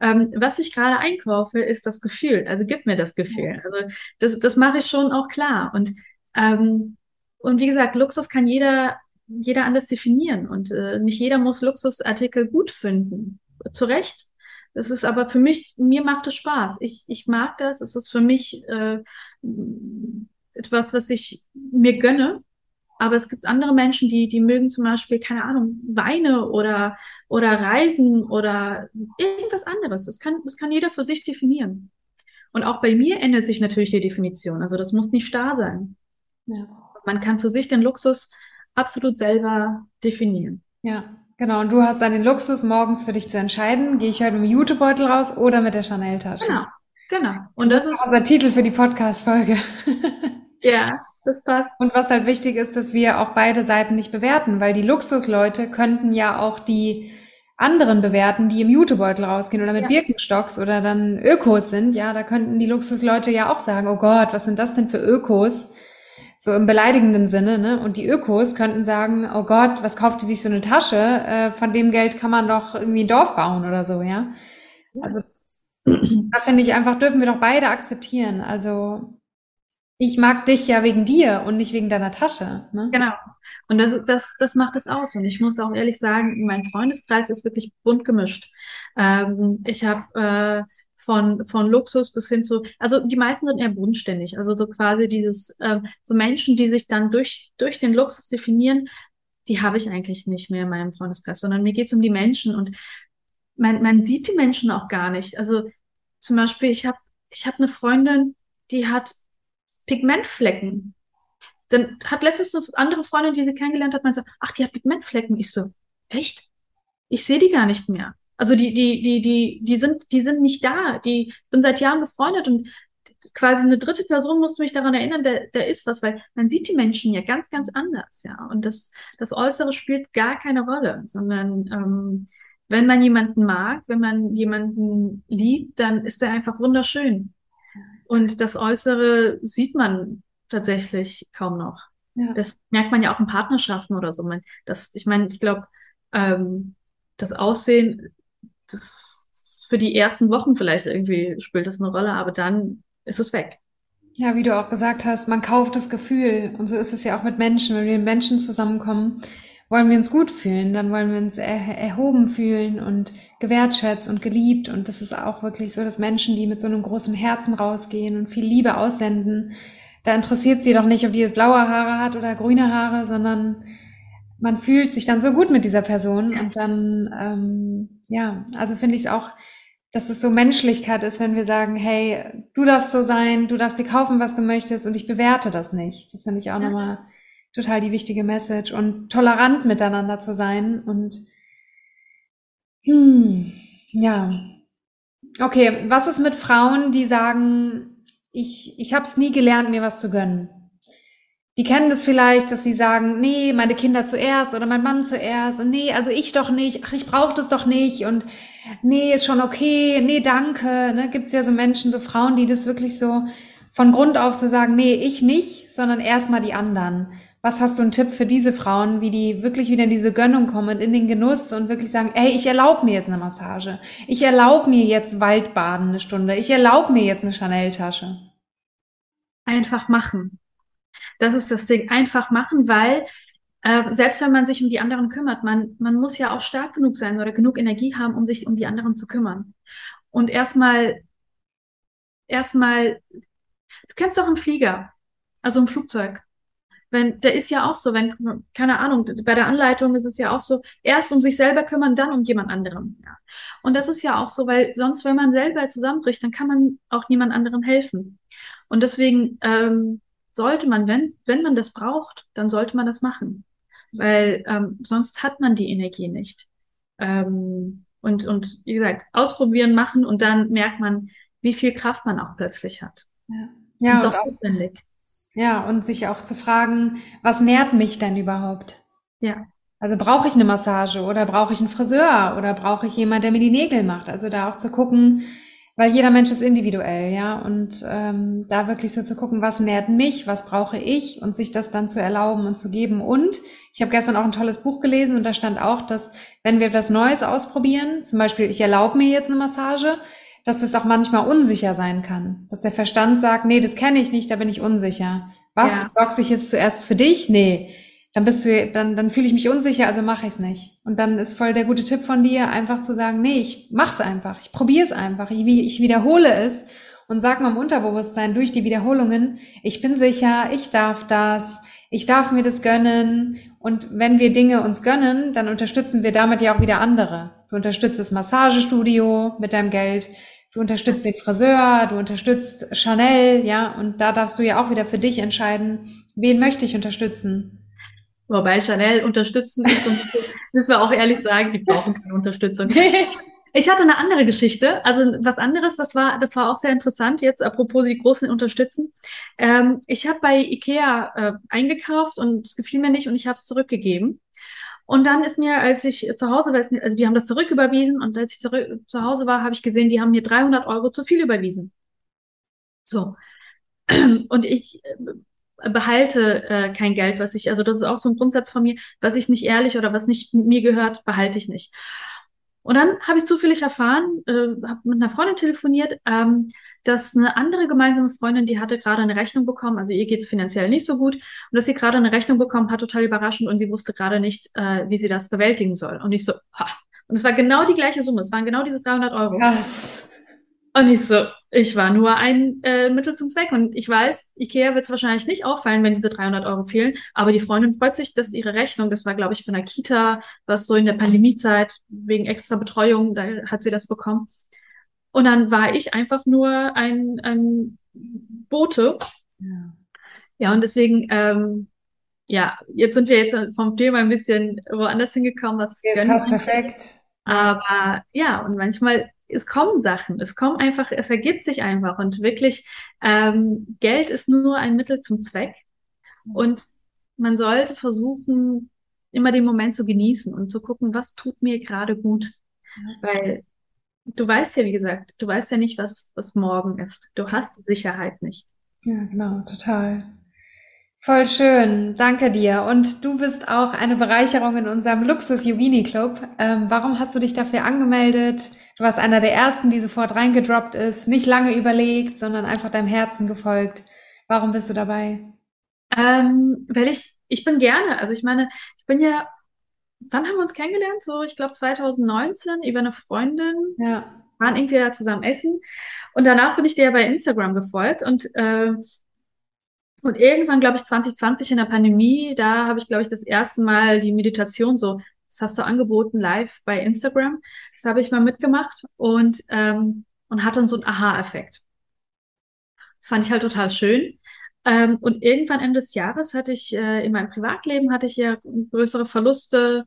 ähm, was ich gerade einkaufe, ist das Gefühl. Also gib mir das Gefühl. Also das, das mache ich schon auch klar. Und, ähm, und wie gesagt, Luxus kann jeder, jeder anders definieren. Und äh, nicht jeder muss Luxusartikel gut finden. Zu Recht. Das ist aber für mich, mir macht es Spaß. Ich, ich mag das. Es ist für mich äh, etwas, was ich mir gönne. Aber es gibt andere Menschen, die, die mögen zum Beispiel, keine Ahnung, Weine oder, oder Reisen oder irgendwas anderes. Das kann, das kann jeder für sich definieren. Und auch bei mir ändert sich natürlich die Definition. Also das muss nicht starr sein. Ja. Man kann für sich den Luxus absolut selber definieren. Ja, genau. Und du hast dann den Luxus, morgens für dich zu entscheiden, gehe ich heute mit dem Jutebeutel raus oder mit der Chanel-Tasche. Genau, genau. Und das, das ist unser Titel für die Podcast-Folge. ja, das passt. Und was halt wichtig ist, dass wir auch beide Seiten nicht bewerten, weil die Luxusleute könnten ja auch die anderen bewerten, die im Jutebeutel rausgehen oder mit ja. Birkenstocks oder dann Ökos sind. Ja, da könnten die Luxusleute ja auch sagen, oh Gott, was sind das denn für Ökos? So im beleidigenden Sinne, ne? Und die Ökos könnten sagen, oh Gott, was kauft die sich so eine Tasche? Äh, von dem Geld kann man doch irgendwie ein Dorf bauen oder so, ja? Also da finde ich einfach, dürfen wir doch beide akzeptieren. Also ich mag dich ja wegen dir und nicht wegen deiner Tasche. Ne? Genau. Und das, das, das macht es aus. Und ich muss auch ehrlich sagen, mein Freundeskreis ist wirklich bunt gemischt. Ähm, ich habe äh, von, von Luxus bis hin zu, also die meisten sind eher bodenständig. Also so quasi dieses, äh, so Menschen, die sich dann durch, durch den Luxus definieren, die habe ich eigentlich nicht mehr in meinem Freundeskreis, sondern mir geht es um die Menschen und man, man sieht die Menschen auch gar nicht. Also zum Beispiel, ich habe ich hab eine Freundin, die hat Pigmentflecken. Dann hat letztens eine andere Freundin, die sie kennengelernt hat, meinte, ach, die hat Pigmentflecken. Ich so, echt? Ich sehe die gar nicht mehr. Also die, die, die, die, die sind, die sind nicht da. Die bin seit Jahren befreundet und quasi eine dritte Person musste mich daran erinnern, der, der ist was, weil man sieht die Menschen ja ganz, ganz anders, ja. Und das, das Äußere spielt gar keine Rolle, sondern ähm, wenn man jemanden mag, wenn man jemanden liebt, dann ist er einfach wunderschön. Und das Äußere sieht man tatsächlich kaum noch. Ja. Das merkt man ja auch in Partnerschaften oder so. Das, ich meine, ich glaube, ähm, das Aussehen, das ist für die ersten Wochen vielleicht irgendwie spielt das eine Rolle, aber dann ist es weg. Ja, wie du auch gesagt hast, man kauft das Gefühl. Und so ist es ja auch mit Menschen. Wenn wir mit Menschen zusammenkommen, wollen wir uns gut fühlen, dann wollen wir uns er erhoben fühlen und gewertschätzt und geliebt. Und das ist auch wirklich so, dass Menschen, die mit so einem großen Herzen rausgehen und viel Liebe aussenden, da interessiert sie doch nicht, ob die jetzt blaue Haare hat oder grüne Haare, sondern man fühlt sich dann so gut mit dieser Person. Ja. Und dann, ähm, ja, also finde ich auch, dass es so Menschlichkeit ist, wenn wir sagen, hey, du darfst so sein, du darfst dir kaufen, was du möchtest und ich bewerte das nicht. Das finde ich auch ja. nochmal total die wichtige Message und tolerant miteinander zu sein und hm, ja. Okay, was ist mit Frauen, die sagen, ich, ich habe es nie gelernt, mir was zu gönnen? Die kennen das vielleicht, dass sie sagen, nee, meine Kinder zuerst oder mein Mann zuerst und nee, also ich doch nicht, ach, ich brauche das doch nicht und nee, ist schon okay, nee, danke. Ne? Gibt es ja so Menschen, so Frauen, die das wirklich so von Grund auf so sagen, nee, ich nicht, sondern erstmal die anderen. Was hast du einen Tipp für diese Frauen, wie die wirklich wieder in diese Gönnung kommen und in den Genuss und wirklich sagen, ey, ich erlaube mir jetzt eine Massage. Ich erlaube mir jetzt Waldbaden eine Stunde. Ich erlaube mir jetzt eine Chanel-Tasche. Einfach machen. Das ist das Ding. Einfach machen, weil äh, selbst wenn man sich um die anderen kümmert, man, man muss ja auch stark genug sein oder genug Energie haben, um sich um die anderen zu kümmern. Und erstmal, erstmal, du kennst doch einen Flieger, also ein Flugzeug wenn, der ist ja auch so, wenn, keine Ahnung, bei der Anleitung ist es ja auch so, erst um sich selber kümmern, dann um jemand anderem. Ja. Und das ist ja auch so, weil sonst, wenn man selber zusammenbricht, dann kann man auch niemand anderem helfen. Und deswegen ähm, sollte man, wenn, wenn man das braucht, dann sollte man das machen. Weil ähm, sonst hat man die Energie nicht. Ähm, und, und wie gesagt, ausprobieren, machen und dann merkt man, wie viel Kraft man auch plötzlich hat. Ja, ja und, auch, ja, und sich auch zu fragen, was nährt mich denn überhaupt? Ja. Also brauche ich eine Massage oder brauche ich einen Friseur oder brauche ich jemand, der mir die Nägel macht? Also da auch zu gucken, weil jeder Mensch ist individuell, ja. Und ähm, da wirklich so zu gucken, was nährt mich, was brauche ich und sich das dann zu erlauben und zu geben. Und ich habe gestern auch ein tolles Buch gelesen und da stand auch, dass wenn wir etwas Neues ausprobieren, zum Beispiel ich erlaube mir jetzt eine Massage, dass es auch manchmal unsicher sein kann. Dass der Verstand sagt, nee, das kenne ich nicht, da bin ich unsicher. Was? Ja. Du sorgst dich jetzt zuerst für dich? Nee. Dann bist du, dann, dann fühle ich mich unsicher, also mache ich es nicht. Und dann ist voll der gute Tipp von dir, einfach zu sagen, nee, ich mach's einfach, ich probiere es einfach, ich, ich wiederhole es und sag mal im Unterbewusstsein durch die Wiederholungen, ich bin sicher, ich darf das, ich darf mir das gönnen. Und wenn wir Dinge uns gönnen, dann unterstützen wir damit ja auch wieder andere. Du unterstützt das Massagestudio mit deinem Geld, du unterstützt den Friseur, du unterstützt Chanel, ja, und da darfst du ja auch wieder für dich entscheiden, wen möchte ich unterstützen. Wobei Chanel unterstützen ist und müssen wir auch ehrlich sagen, die brauchen keine Unterstützung. Ich hatte eine andere Geschichte, also was anderes, das war, das war auch sehr interessant, jetzt apropos die Großen unterstützen. Ähm, ich habe bei Ikea äh, eingekauft und es gefiel mir nicht und ich habe es zurückgegeben. Und dann ist mir, als ich zu Hause war, also die haben das zurücküberwiesen und als ich zurück, zu Hause war, habe ich gesehen, die haben mir 300 Euro zu viel überwiesen. So. Und ich äh, behalte äh, kein Geld, was ich, also das ist auch so ein Grundsatz von mir, was ich nicht ehrlich oder was nicht mir gehört, behalte ich nicht. Und dann habe ich zufällig erfahren, äh, habe mit einer Freundin telefoniert, ähm, dass eine andere gemeinsame Freundin, die hatte gerade eine Rechnung bekommen, also ihr geht's finanziell nicht so gut, und dass sie gerade eine Rechnung bekommen hat, total überraschend, und sie wusste gerade nicht, äh, wie sie das bewältigen soll. Und ich so, ha. Und es war genau die gleiche Summe, es waren genau diese 300 Euro. Krass. Und ich so, ich war nur ein äh, Mittel zum Zweck. Und ich weiß, Ikea wird es wahrscheinlich nicht auffallen, wenn diese 300 Euro fehlen. Aber die Freundin freut sich, dass ihre Rechnung, das war, glaube ich, von der Kita, was so in der Pandemiezeit wegen extra Betreuung, da hat sie das bekommen. Und dann war ich einfach nur ein, ein Bote. Ja. ja, und deswegen, ähm, ja, jetzt sind wir jetzt vom Thema ein bisschen woanders hingekommen. Was ja, passt perfekt. Aber ja, und manchmal es kommen Sachen, es kommt einfach, es ergibt sich einfach und wirklich, ähm, Geld ist nur ein Mittel zum Zweck und man sollte versuchen, immer den Moment zu genießen und zu gucken, was tut mir gerade gut, weil du weißt ja, wie gesagt, du weißt ja nicht, was, was morgen ist. Du hast die Sicherheit nicht. Ja, genau, total. Voll schön, danke dir. Und du bist auch eine Bereicherung in unserem Luxus Yogini Club. Ähm, warum hast du dich dafür angemeldet? Du warst einer der ersten, die sofort reingedroppt ist, nicht lange überlegt, sondern einfach deinem Herzen gefolgt. Warum bist du dabei? Ähm, weil ich, ich bin gerne. Also ich meine, ich bin ja, wann haben wir uns kennengelernt? So, ich glaube 2019 über eine Freundin. Ja. Waren irgendwie da zusammen essen. Und danach bin ich dir bei Instagram gefolgt und äh, und irgendwann, glaube ich, 2020 in der Pandemie, da habe ich, glaube ich, das erste Mal die Meditation so das hast du angeboten live bei Instagram. Das habe ich mal mitgemacht und, ähm, und hatte dann so einen Aha-Effekt. Das fand ich halt total schön. Ähm, und irgendwann Ende des Jahres hatte ich äh, in meinem Privatleben hatte ich ja größere Verluste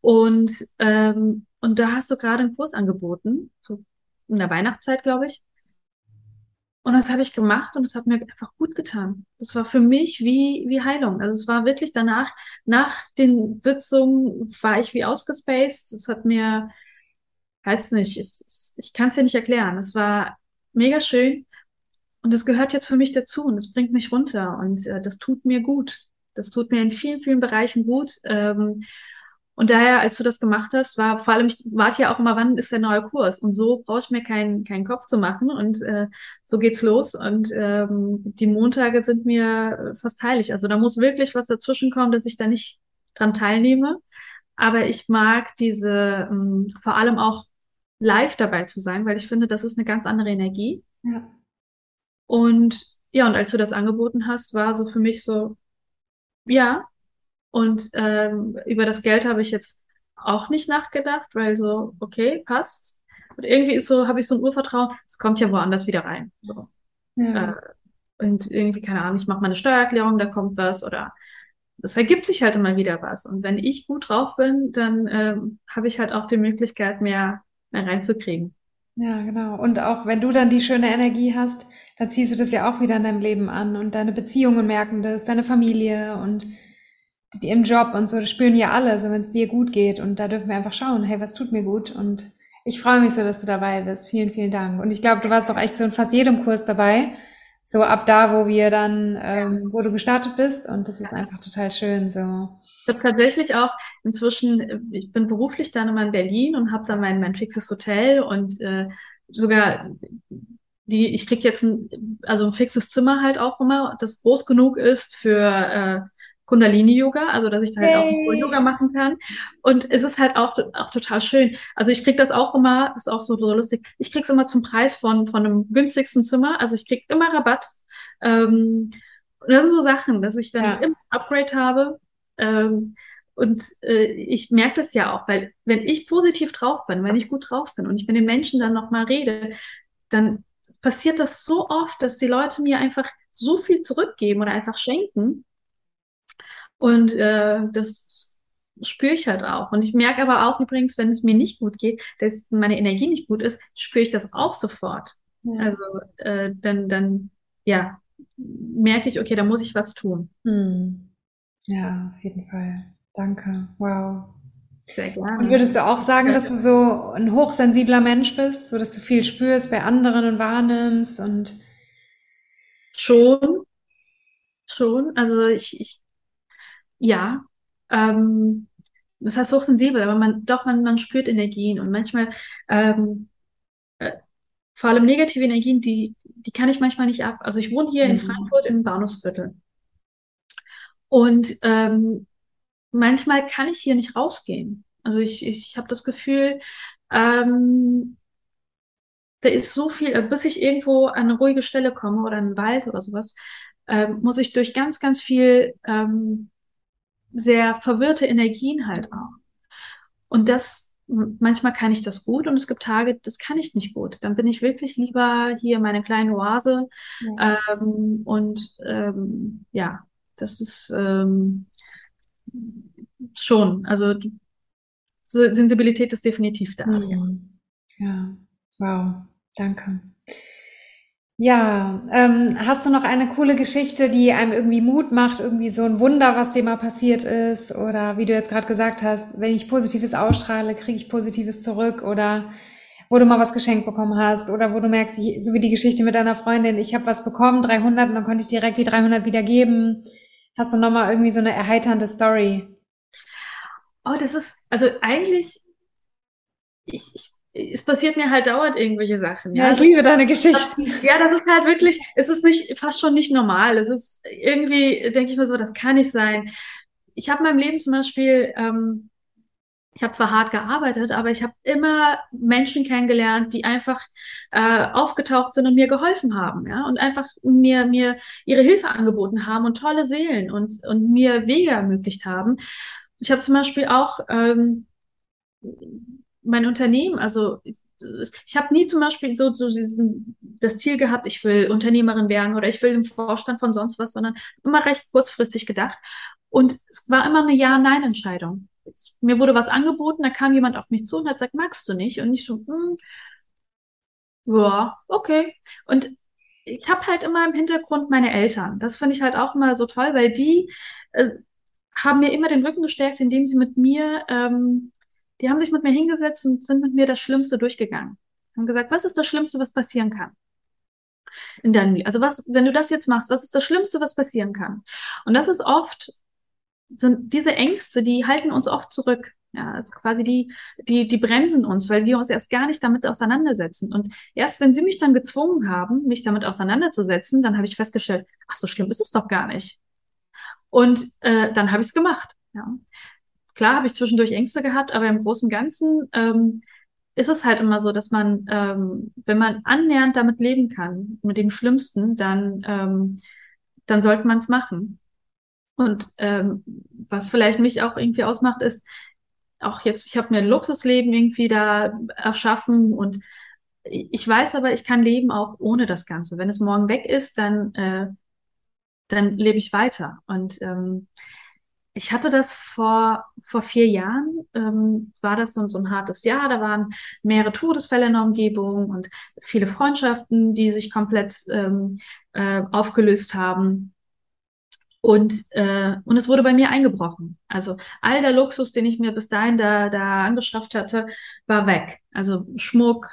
und ähm, und da hast du gerade einen Kurs angeboten, so in der Weihnachtszeit, glaube ich. Und das habe ich gemacht und es hat mir einfach gut getan. Das war für mich wie, wie Heilung. Also es war wirklich danach, nach den Sitzungen war ich wie ausgespaced. Es hat mir, weiß nicht, es, ich kann es dir nicht erklären. Es war mega schön und es gehört jetzt für mich dazu und es bringt mich runter und äh, das tut mir gut. Das tut mir in vielen, vielen Bereichen gut. Ähm, und daher, als du das gemacht hast, war vor allem, ich warte ja auch immer, wann ist der neue Kurs? Und so brauche ich mir keinen keinen Kopf zu machen. Und äh, so geht's los. Und ähm, die Montage sind mir fast heilig. Also da muss wirklich was dazwischen kommen, dass ich da nicht dran teilnehme. Aber ich mag diese, ähm, vor allem auch live dabei zu sein, weil ich finde, das ist eine ganz andere Energie. Ja. Und ja, und als du das angeboten hast, war so für mich so, ja, und ähm, über das Geld habe ich jetzt auch nicht nachgedacht, weil so, okay, passt. Und irgendwie ist so, habe ich so ein Urvertrauen, es kommt ja woanders wieder rein. So. Ja. Äh, und irgendwie, keine Ahnung, ich mache meine Steuererklärung, da kommt was oder es ergibt sich halt immer wieder was. Und wenn ich gut drauf bin, dann ähm, habe ich halt auch die Möglichkeit, mehr, mehr reinzukriegen. Ja, genau. Und auch wenn du dann die schöne Energie hast, dann ziehst du das ja auch wieder in deinem Leben an und deine Beziehungen merken das, deine Familie und die, im Job und so, das spüren ja alle, so wenn es dir gut geht. Und da dürfen wir einfach schauen, hey, was tut mir gut? Und Ich freue mich so, dass du dabei bist. Vielen, vielen Dank. Und ich glaube, du warst doch echt so in fast jedem Kurs dabei. So ab da, wo wir dann, ähm, wo du gestartet bist. Und das ist einfach total schön so. Ich habe tatsächlich auch inzwischen, ich bin beruflich dann immer in Berlin und habe da mein, mein fixes Hotel und äh, sogar die, ich krieg jetzt ein, also ein fixes Zimmer halt auch immer, das groß genug ist für äh, Kundalini-Yoga, also dass ich da halt hey. auch Yoga machen kann. Und es ist halt auch, auch total schön. Also ich krieg das auch immer, ist auch so, so lustig, ich krieg's immer zum Preis von, von einem günstigsten Zimmer. Also ich krieg immer Rabatt. Ähm, und das sind so Sachen, dass ich dann ja. immer Upgrade habe. Ähm, und äh, ich merke das ja auch, weil wenn ich positiv drauf bin, wenn ich gut drauf bin und ich mit den Menschen dann nochmal rede, dann passiert das so oft, dass die Leute mir einfach so viel zurückgeben oder einfach schenken. Und äh, das spüre ich halt auch. Und ich merke aber auch übrigens, wenn es mir nicht gut geht, dass meine Energie nicht gut ist, spüre ich das auch sofort. Ja. Also äh, dann, dann, ja, merke ich, okay, da muss ich was tun. Hm. Ja, auf jeden Fall. Danke. Wow. Sehr gerne. Und würdest du auch sagen, dass du so ein hochsensibler Mensch bist, so dass du viel spürst bei anderen und wahrnimmst und schon, schon. Also ich, ich ja, ähm, das heißt hochsensibel, aber man doch man man spürt Energien und manchmal ähm, äh, vor allem negative Energien, die die kann ich manchmal nicht ab. Also ich wohne hier mhm. in Frankfurt im Bahnhofsviertel und ähm, manchmal kann ich hier nicht rausgehen. Also ich, ich habe das Gefühl, ähm, da ist so viel, äh, bis ich irgendwo an eine ruhige Stelle komme oder in einen Wald oder sowas, ähm, muss ich durch ganz, ganz viel ähm, sehr verwirrte Energien halt auch. Und das, manchmal kann ich das gut und es gibt Tage, das kann ich nicht gut. Dann bin ich wirklich lieber hier meine kleine Oase ja. ähm, und ähm, ja, das ist ähm, schon, also Sensibilität ist definitiv da. Mhm. Ja, wow, danke. Ja, ähm, hast du noch eine coole Geschichte, die einem irgendwie Mut macht, irgendwie so ein Wunder, was dir mal passiert ist? Oder wie du jetzt gerade gesagt hast, wenn ich Positives ausstrahle, kriege ich Positives zurück? Oder wo du mal was geschenkt bekommen hast? Oder wo du merkst, ich, so wie die Geschichte mit deiner Freundin, ich habe was bekommen, 300, und dann konnte ich direkt die 300 wieder geben. Hast du nochmal irgendwie so eine erheiternde Story? Oh, das ist, also eigentlich, ich, ich es passiert mir halt dauernd irgendwelche Sachen. Ja, ja ich liebe deine Geschichten. Ja, das ist halt wirklich, es ist nicht, fast schon nicht normal. Es ist irgendwie, denke ich mir so, das kann nicht sein. Ich habe in meinem Leben zum Beispiel, ähm, ich habe zwar hart gearbeitet, aber ich habe immer Menschen kennengelernt, die einfach äh, aufgetaucht sind und mir geholfen haben, ja, und einfach mir mir ihre Hilfe angeboten haben und tolle Seelen und und mir Wege ermöglicht haben. Ich habe zum Beispiel auch ähm, mein Unternehmen, also ich, habe nie zum Beispiel so, so diesen, das Ziel gehabt, ich will Unternehmerin werden oder ich will im Vorstand von sonst was, sondern immer recht kurzfristig gedacht. Und es war immer eine Ja-Nein-Entscheidung. Mir wurde was angeboten, da kam jemand auf mich zu und hat gesagt, magst du nicht? Und ich so, hm, ja, okay. Und ich habe halt immer im Hintergrund meine Eltern. Das finde ich halt auch immer so toll, weil die äh, haben mir immer den Rücken gestärkt, indem sie mit mir ähm, die haben sich mit mir hingesetzt und sind mit mir das Schlimmste durchgegangen. Haben gesagt, was ist das Schlimmste, was passieren kann? In deinem, also was, wenn du das jetzt machst, was ist das Schlimmste, was passieren kann? Und das ist oft, sind diese Ängste, die halten uns oft zurück. Ja, also quasi die, die, die bremsen uns, weil wir uns erst gar nicht damit auseinandersetzen. Und erst wenn sie mich dann gezwungen haben, mich damit auseinanderzusetzen, dann habe ich festgestellt, ach, so schlimm ist es doch gar nicht. Und äh, dann habe ich es gemacht. Ja. Klar habe ich zwischendurch Ängste gehabt, aber im Großen und Ganzen ähm, ist es halt immer so, dass man, ähm, wenn man annähernd damit leben kann, mit dem Schlimmsten, dann, ähm, dann sollte man es machen. Und ähm, was vielleicht mich auch irgendwie ausmacht, ist, auch jetzt, ich habe mir ein Luxusleben irgendwie da erschaffen und ich weiß aber, ich kann leben auch ohne das Ganze. Wenn es morgen weg ist, dann, äh, dann lebe ich weiter. Und ähm, ich hatte das vor, vor vier Jahren, ähm, war das so, so ein hartes Jahr. Da waren mehrere Todesfälle in der Umgebung und viele Freundschaften, die sich komplett ähm, äh, aufgelöst haben. Und, äh, und es wurde bei mir eingebrochen. Also all der Luxus, den ich mir bis dahin da, da angeschafft hatte, war weg. Also Schmuck,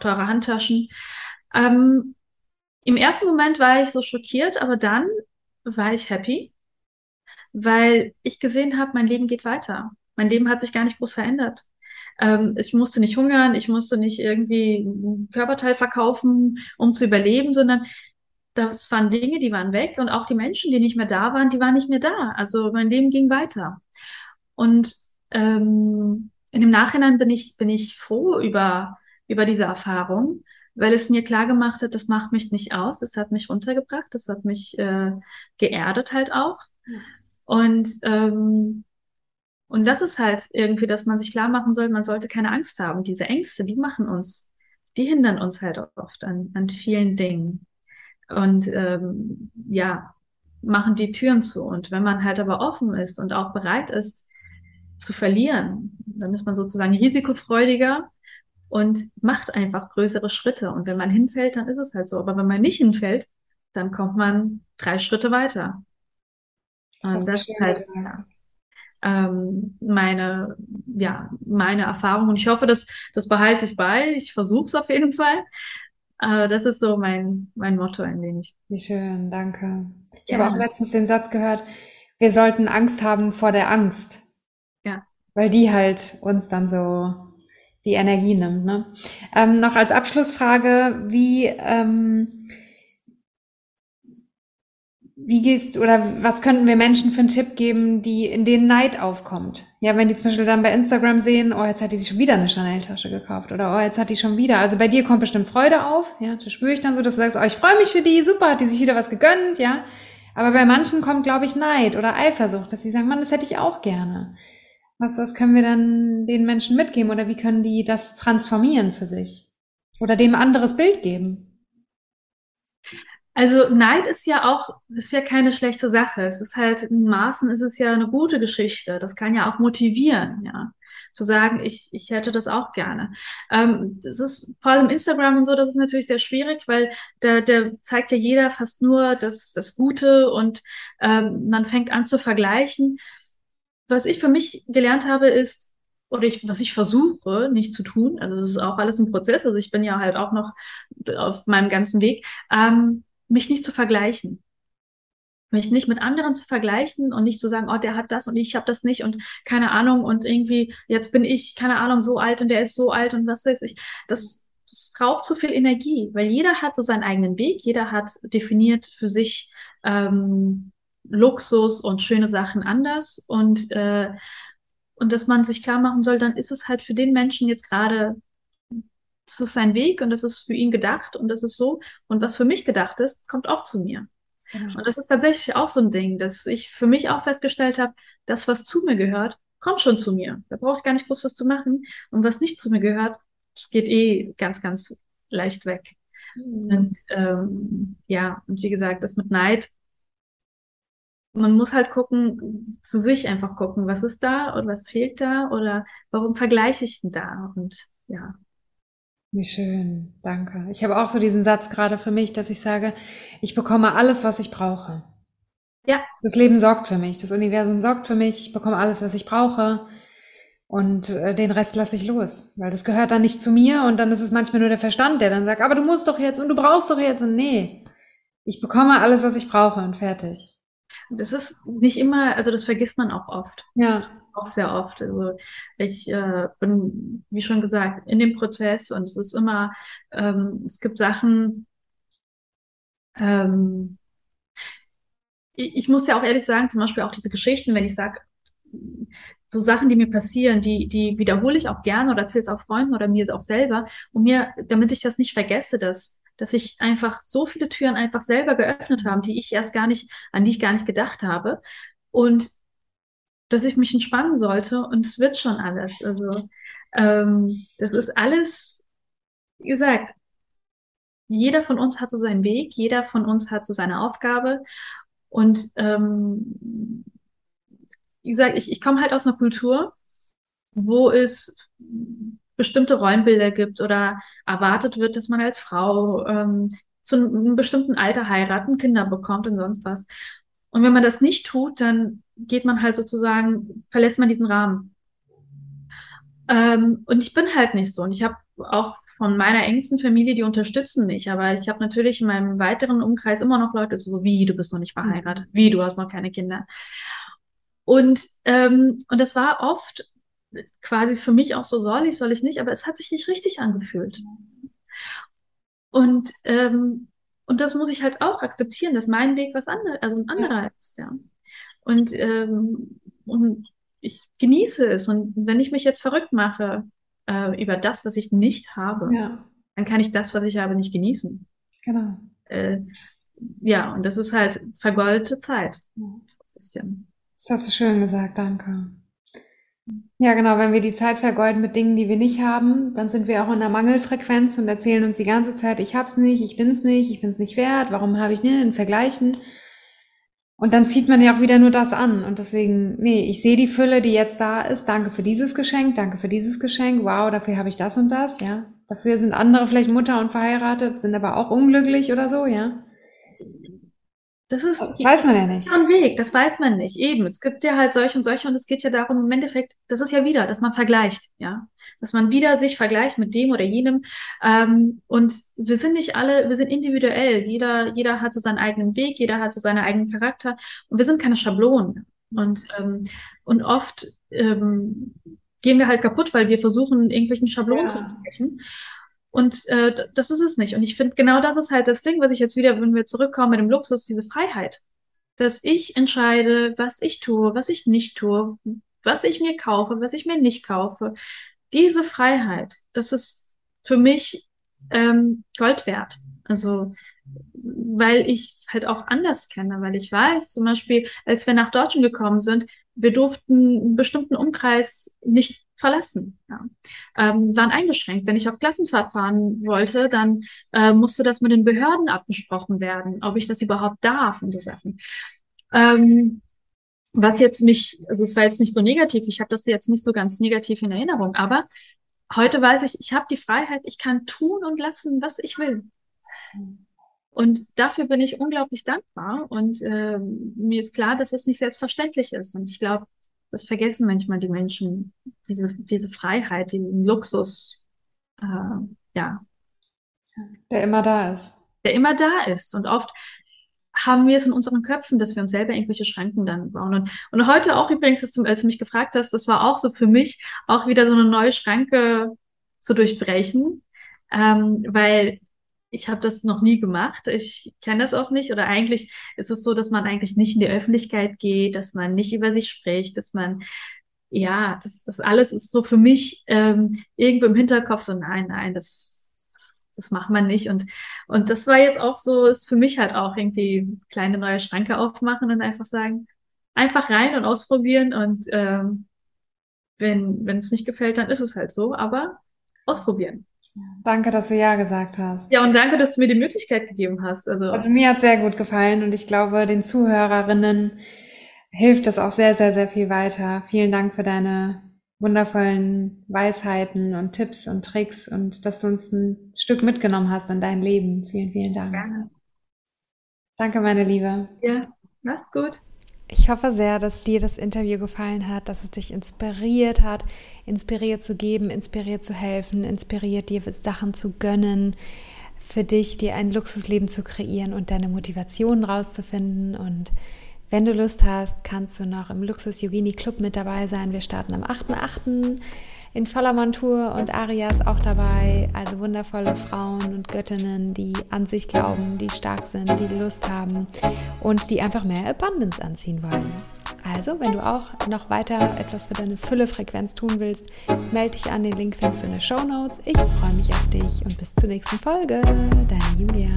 teure Handtaschen. Ähm, Im ersten Moment war ich so schockiert, aber dann war ich happy, weil ich gesehen habe, mein Leben geht weiter. Mein Leben hat sich gar nicht groß verändert. Ähm, ich musste nicht hungern, ich musste nicht irgendwie ein Körperteil verkaufen, um zu überleben, sondern das waren Dinge, die waren weg und auch die Menschen, die nicht mehr da waren, die waren nicht mehr da. Also mein Leben ging weiter. Und ähm, in dem Nachhinein bin ich, bin ich froh über, über diese Erfahrung, weil es mir klar gemacht hat, das macht mich nicht aus, das hat mich runtergebracht, das hat mich äh, geerdet halt auch. Und ähm, und das ist halt irgendwie, dass man sich klar machen soll, man sollte keine Angst haben. Diese Ängste, die machen uns, die hindern uns halt oft an, an vielen Dingen. Und ähm, ja, machen die Türen zu. Und wenn man halt aber offen ist und auch bereit ist zu verlieren, dann ist man sozusagen risikofreudiger und macht einfach größere Schritte. Und wenn man hinfällt, dann ist es halt so. Aber wenn man nicht hinfällt, dann kommt man drei Schritte weiter. Und das, das ist halt, ja ähm, meine, ja, meine Erfahrung. Und ich hoffe, dass das behalte ich bei. Ich versuche es auf jeden Fall. Aber das ist so mein, mein Motto ein wenig. Wie schön, danke. Ich ja. habe auch letztens den Satz gehört, wir sollten Angst haben vor der Angst. Ja. Weil die halt uns dann so die Energie nimmt. Ne? Ähm, noch als Abschlussfrage, wie, ähm, wie gehst oder was könnten wir Menschen für einen Tipp geben, die in denen Neid aufkommt? Ja, wenn die zum Beispiel dann bei Instagram sehen, oh, jetzt hat die sich schon wieder eine Chanel-Tasche gekauft oder oh, jetzt hat die schon wieder. Also bei dir kommt bestimmt Freude auf, ja, das spüre ich dann so, dass du sagst, oh, ich freue mich für die, super, hat die sich wieder was gegönnt, ja. Aber bei manchen kommt, glaube ich, Neid oder Eifersucht, dass sie sagen, Mann, das hätte ich auch gerne. Was, was können wir dann den Menschen mitgeben oder wie können die das transformieren für sich? Oder dem anderes Bild geben? Also Neid ist ja auch, ist ja keine schlechte Sache. Es ist halt, in Maßen ist es ja eine gute Geschichte. Das kann ja auch motivieren, ja. Zu sagen, ich, ich hätte das auch gerne. Ähm, das ist vor allem Instagram und so, das ist natürlich sehr schwierig, weil da, der zeigt ja jeder fast nur das, das Gute und ähm, man fängt an zu vergleichen. Was ich für mich gelernt habe, ist, oder ich, was ich versuche nicht zu tun, also das ist auch alles ein Prozess, also ich bin ja halt auch noch auf meinem ganzen Weg, ähm, mich nicht zu vergleichen. Mich nicht mit anderen zu vergleichen und nicht zu sagen, oh, der hat das und ich habe das nicht und keine Ahnung und irgendwie, jetzt bin ich, keine Ahnung, so alt und der ist so alt und was weiß ich. Das, das raubt so viel Energie, weil jeder hat so seinen eigenen Weg, jeder hat definiert für sich ähm, Luxus und schöne Sachen anders und äh, und dass man sich klar machen soll, dann ist es halt für den Menschen jetzt gerade das ist sein Weg und das ist für ihn gedacht und das ist so. Und was für mich gedacht ist, kommt auch zu mir. Genau. Und das ist tatsächlich auch so ein Ding, dass ich für mich auch festgestellt habe, das, was zu mir gehört, kommt schon zu mir. Da brauche ich gar nicht groß was zu machen. Und was nicht zu mir gehört, das geht eh ganz, ganz leicht weg. Mhm. Und ähm, ja, und wie gesagt, das mit Neid, man muss halt gucken, für sich einfach gucken, was ist da oder was fehlt da oder warum vergleiche ich denn da? Und ja, wie schön, danke. Ich habe auch so diesen Satz gerade für mich, dass ich sage, ich bekomme alles, was ich brauche. Ja. Das Leben sorgt für mich, das Universum sorgt für mich, ich bekomme alles, was ich brauche und äh, den Rest lasse ich los, weil das gehört dann nicht zu mir und dann ist es manchmal nur der Verstand, der dann sagt, aber du musst doch jetzt und du brauchst doch jetzt und nee, ich bekomme alles, was ich brauche und fertig. Das ist nicht immer, also das vergisst man auch oft. Ja auch sehr oft. Also ich äh, bin, wie schon gesagt, in dem Prozess und es ist immer, ähm, es gibt Sachen, ähm, ich, ich muss ja auch ehrlich sagen, zum Beispiel auch diese Geschichten, wenn ich sage, so Sachen, die mir passieren, die, die wiederhole ich auch gerne oder erzähle es auch Freunden oder mir auch selber, um mir, damit ich das nicht vergesse, dass, dass ich einfach so viele Türen einfach selber geöffnet habe, die ich erst gar nicht, an die ich gar nicht gedacht habe. Und dass ich mich entspannen sollte und es wird schon alles. Also ähm, das ist alles, wie gesagt, jeder von uns hat so seinen Weg, jeder von uns hat so seine Aufgabe und ähm, wie gesagt, ich, ich komme halt aus einer Kultur, wo es bestimmte Rollenbilder gibt oder erwartet wird, dass man als Frau ähm, zu einem bestimmten Alter heiraten, Kinder bekommt und sonst was. Und wenn man das nicht tut, dann geht man halt sozusagen, verlässt man diesen Rahmen. Ähm, und ich bin halt nicht so. Und ich habe auch von meiner engsten Familie, die unterstützen mich. Aber ich habe natürlich in meinem weiteren Umkreis immer noch Leute so, wie, du bist noch nicht verheiratet, mhm. wie, du hast noch keine Kinder. Und, ähm, und das war oft quasi für mich auch so, soll ich, soll ich nicht, aber es hat sich nicht richtig angefühlt. Und, ähm, und das muss ich halt auch akzeptieren, dass mein Weg was anderes, also ein anderer ja. ist, ja. Und, ähm, und ich genieße es. Und wenn ich mich jetzt verrückt mache äh, über das, was ich nicht habe, ja. dann kann ich das, was ich habe, nicht genießen. Genau. Äh, ja, und das ist halt vergoldete Zeit. Ja. Das hast du schön gesagt, danke. Ja, genau, wenn wir die Zeit vergeuden mit Dingen, die wir nicht haben, dann sind wir auch in der Mangelfrequenz und erzählen uns die ganze Zeit, ich hab's nicht, ich bin's nicht, ich bin's nicht wert, warum habe ich ne, in Vergleichen. Und dann zieht man ja auch wieder nur das an. Und deswegen, nee, ich sehe die Fülle, die jetzt da ist. Danke für dieses Geschenk, danke für dieses Geschenk. Wow, dafür habe ich das und das, ja. Dafür sind andere vielleicht Mutter und verheiratet, sind aber auch unglücklich oder so, ja. Das ist, das weiß man ja nicht. Ein Weg, das weiß man nicht. Eben, es gibt ja halt solche und solche und es geht ja darum, im Endeffekt, das ist ja wieder, dass man vergleicht, ja, dass man wieder sich vergleicht mit dem oder jenem. Ähm, und wir sind nicht alle, wir sind individuell. Jeder, jeder hat so seinen eigenen Weg, jeder hat so seinen eigenen Charakter und wir sind keine Schablonen. Und ähm, und oft ähm, gehen wir halt kaputt, weil wir versuchen, irgendwelchen Schablonen ja. zu entsprechen. Und äh, das ist es nicht. Und ich finde, genau das ist halt das Ding, was ich jetzt wieder, wenn wir zurückkommen mit dem Luxus, diese Freiheit. Dass ich entscheide, was ich tue, was ich nicht tue, was ich mir kaufe, was ich mir nicht kaufe. Diese Freiheit, das ist für mich ähm, Gold wert. Also, weil ich es halt auch anders kenne, weil ich weiß, zum Beispiel, als wir nach Deutschland gekommen sind, wir durften einen bestimmten Umkreis nicht verlassen. Ja. Ähm, waren eingeschränkt. Wenn ich auf Klassenfahrt fahren wollte, dann äh, musste das mit den Behörden abgesprochen werden, ob ich das überhaupt darf und so Sachen. Ähm, was jetzt mich, also es war jetzt nicht so negativ, ich habe das jetzt nicht so ganz negativ in Erinnerung, aber heute weiß ich, ich habe die Freiheit, ich kann tun und lassen, was ich will. Und dafür bin ich unglaublich dankbar. Und äh, mir ist klar, dass es nicht selbstverständlich ist. Und ich glaube, das vergessen manchmal die Menschen, diese, diese Freiheit, diesen Luxus, äh, ja. Der immer da ist. Der immer da ist. Und oft haben wir es in unseren Köpfen, dass wir uns selber irgendwelche Schranken dann bauen. Und, und heute auch übrigens, als du mich gefragt hast, das war auch so für mich, auch wieder so eine neue Schranke zu durchbrechen. Ähm, weil ich habe das noch nie gemacht. Ich kenne das auch nicht. Oder eigentlich ist es so, dass man eigentlich nicht in die Öffentlichkeit geht, dass man nicht über sich spricht, dass man, ja, das, das alles ist so für mich ähm, irgendwo im Hinterkopf so, nein, nein, das, das macht man nicht. Und, und das war jetzt auch so, ist für mich halt auch irgendwie kleine neue Schranke aufmachen und einfach sagen, einfach rein und ausprobieren. Und ähm, wenn, wenn es nicht gefällt, dann ist es halt so, aber ausprobieren. Danke, dass du Ja gesagt hast. Ja, und danke, dass du mir die Möglichkeit gegeben hast. Also, also mir hat sehr gut gefallen und ich glaube, den Zuhörerinnen hilft das auch sehr, sehr, sehr viel weiter. Vielen Dank für deine wundervollen Weisheiten und Tipps und Tricks und dass du uns ein Stück mitgenommen hast in dein Leben. Vielen, vielen Dank. Gerne. Danke, meine Liebe. Ja, mach's gut. Ich hoffe sehr, dass dir das Interview gefallen hat, dass es dich inspiriert hat, inspiriert zu geben, inspiriert zu helfen, inspiriert dir Sachen zu gönnen, für dich dir ein Luxusleben zu kreieren und deine Motivation rauszufinden. Und wenn du Lust hast, kannst du noch im Luxus Yogini Club mit dabei sein. Wir starten am 8.8 in voller Montur und Aria ist auch dabei. Also wundervolle Frauen und Göttinnen, die an sich glauben, die stark sind, die Lust haben und die einfach mehr Abundance anziehen wollen. Also, wenn du auch noch weiter etwas für deine Fülle-Frequenz tun willst, melde dich an. Den Link findest du in den Show Notes. Ich freue mich auf dich und bis zur nächsten Folge. Deine Julia.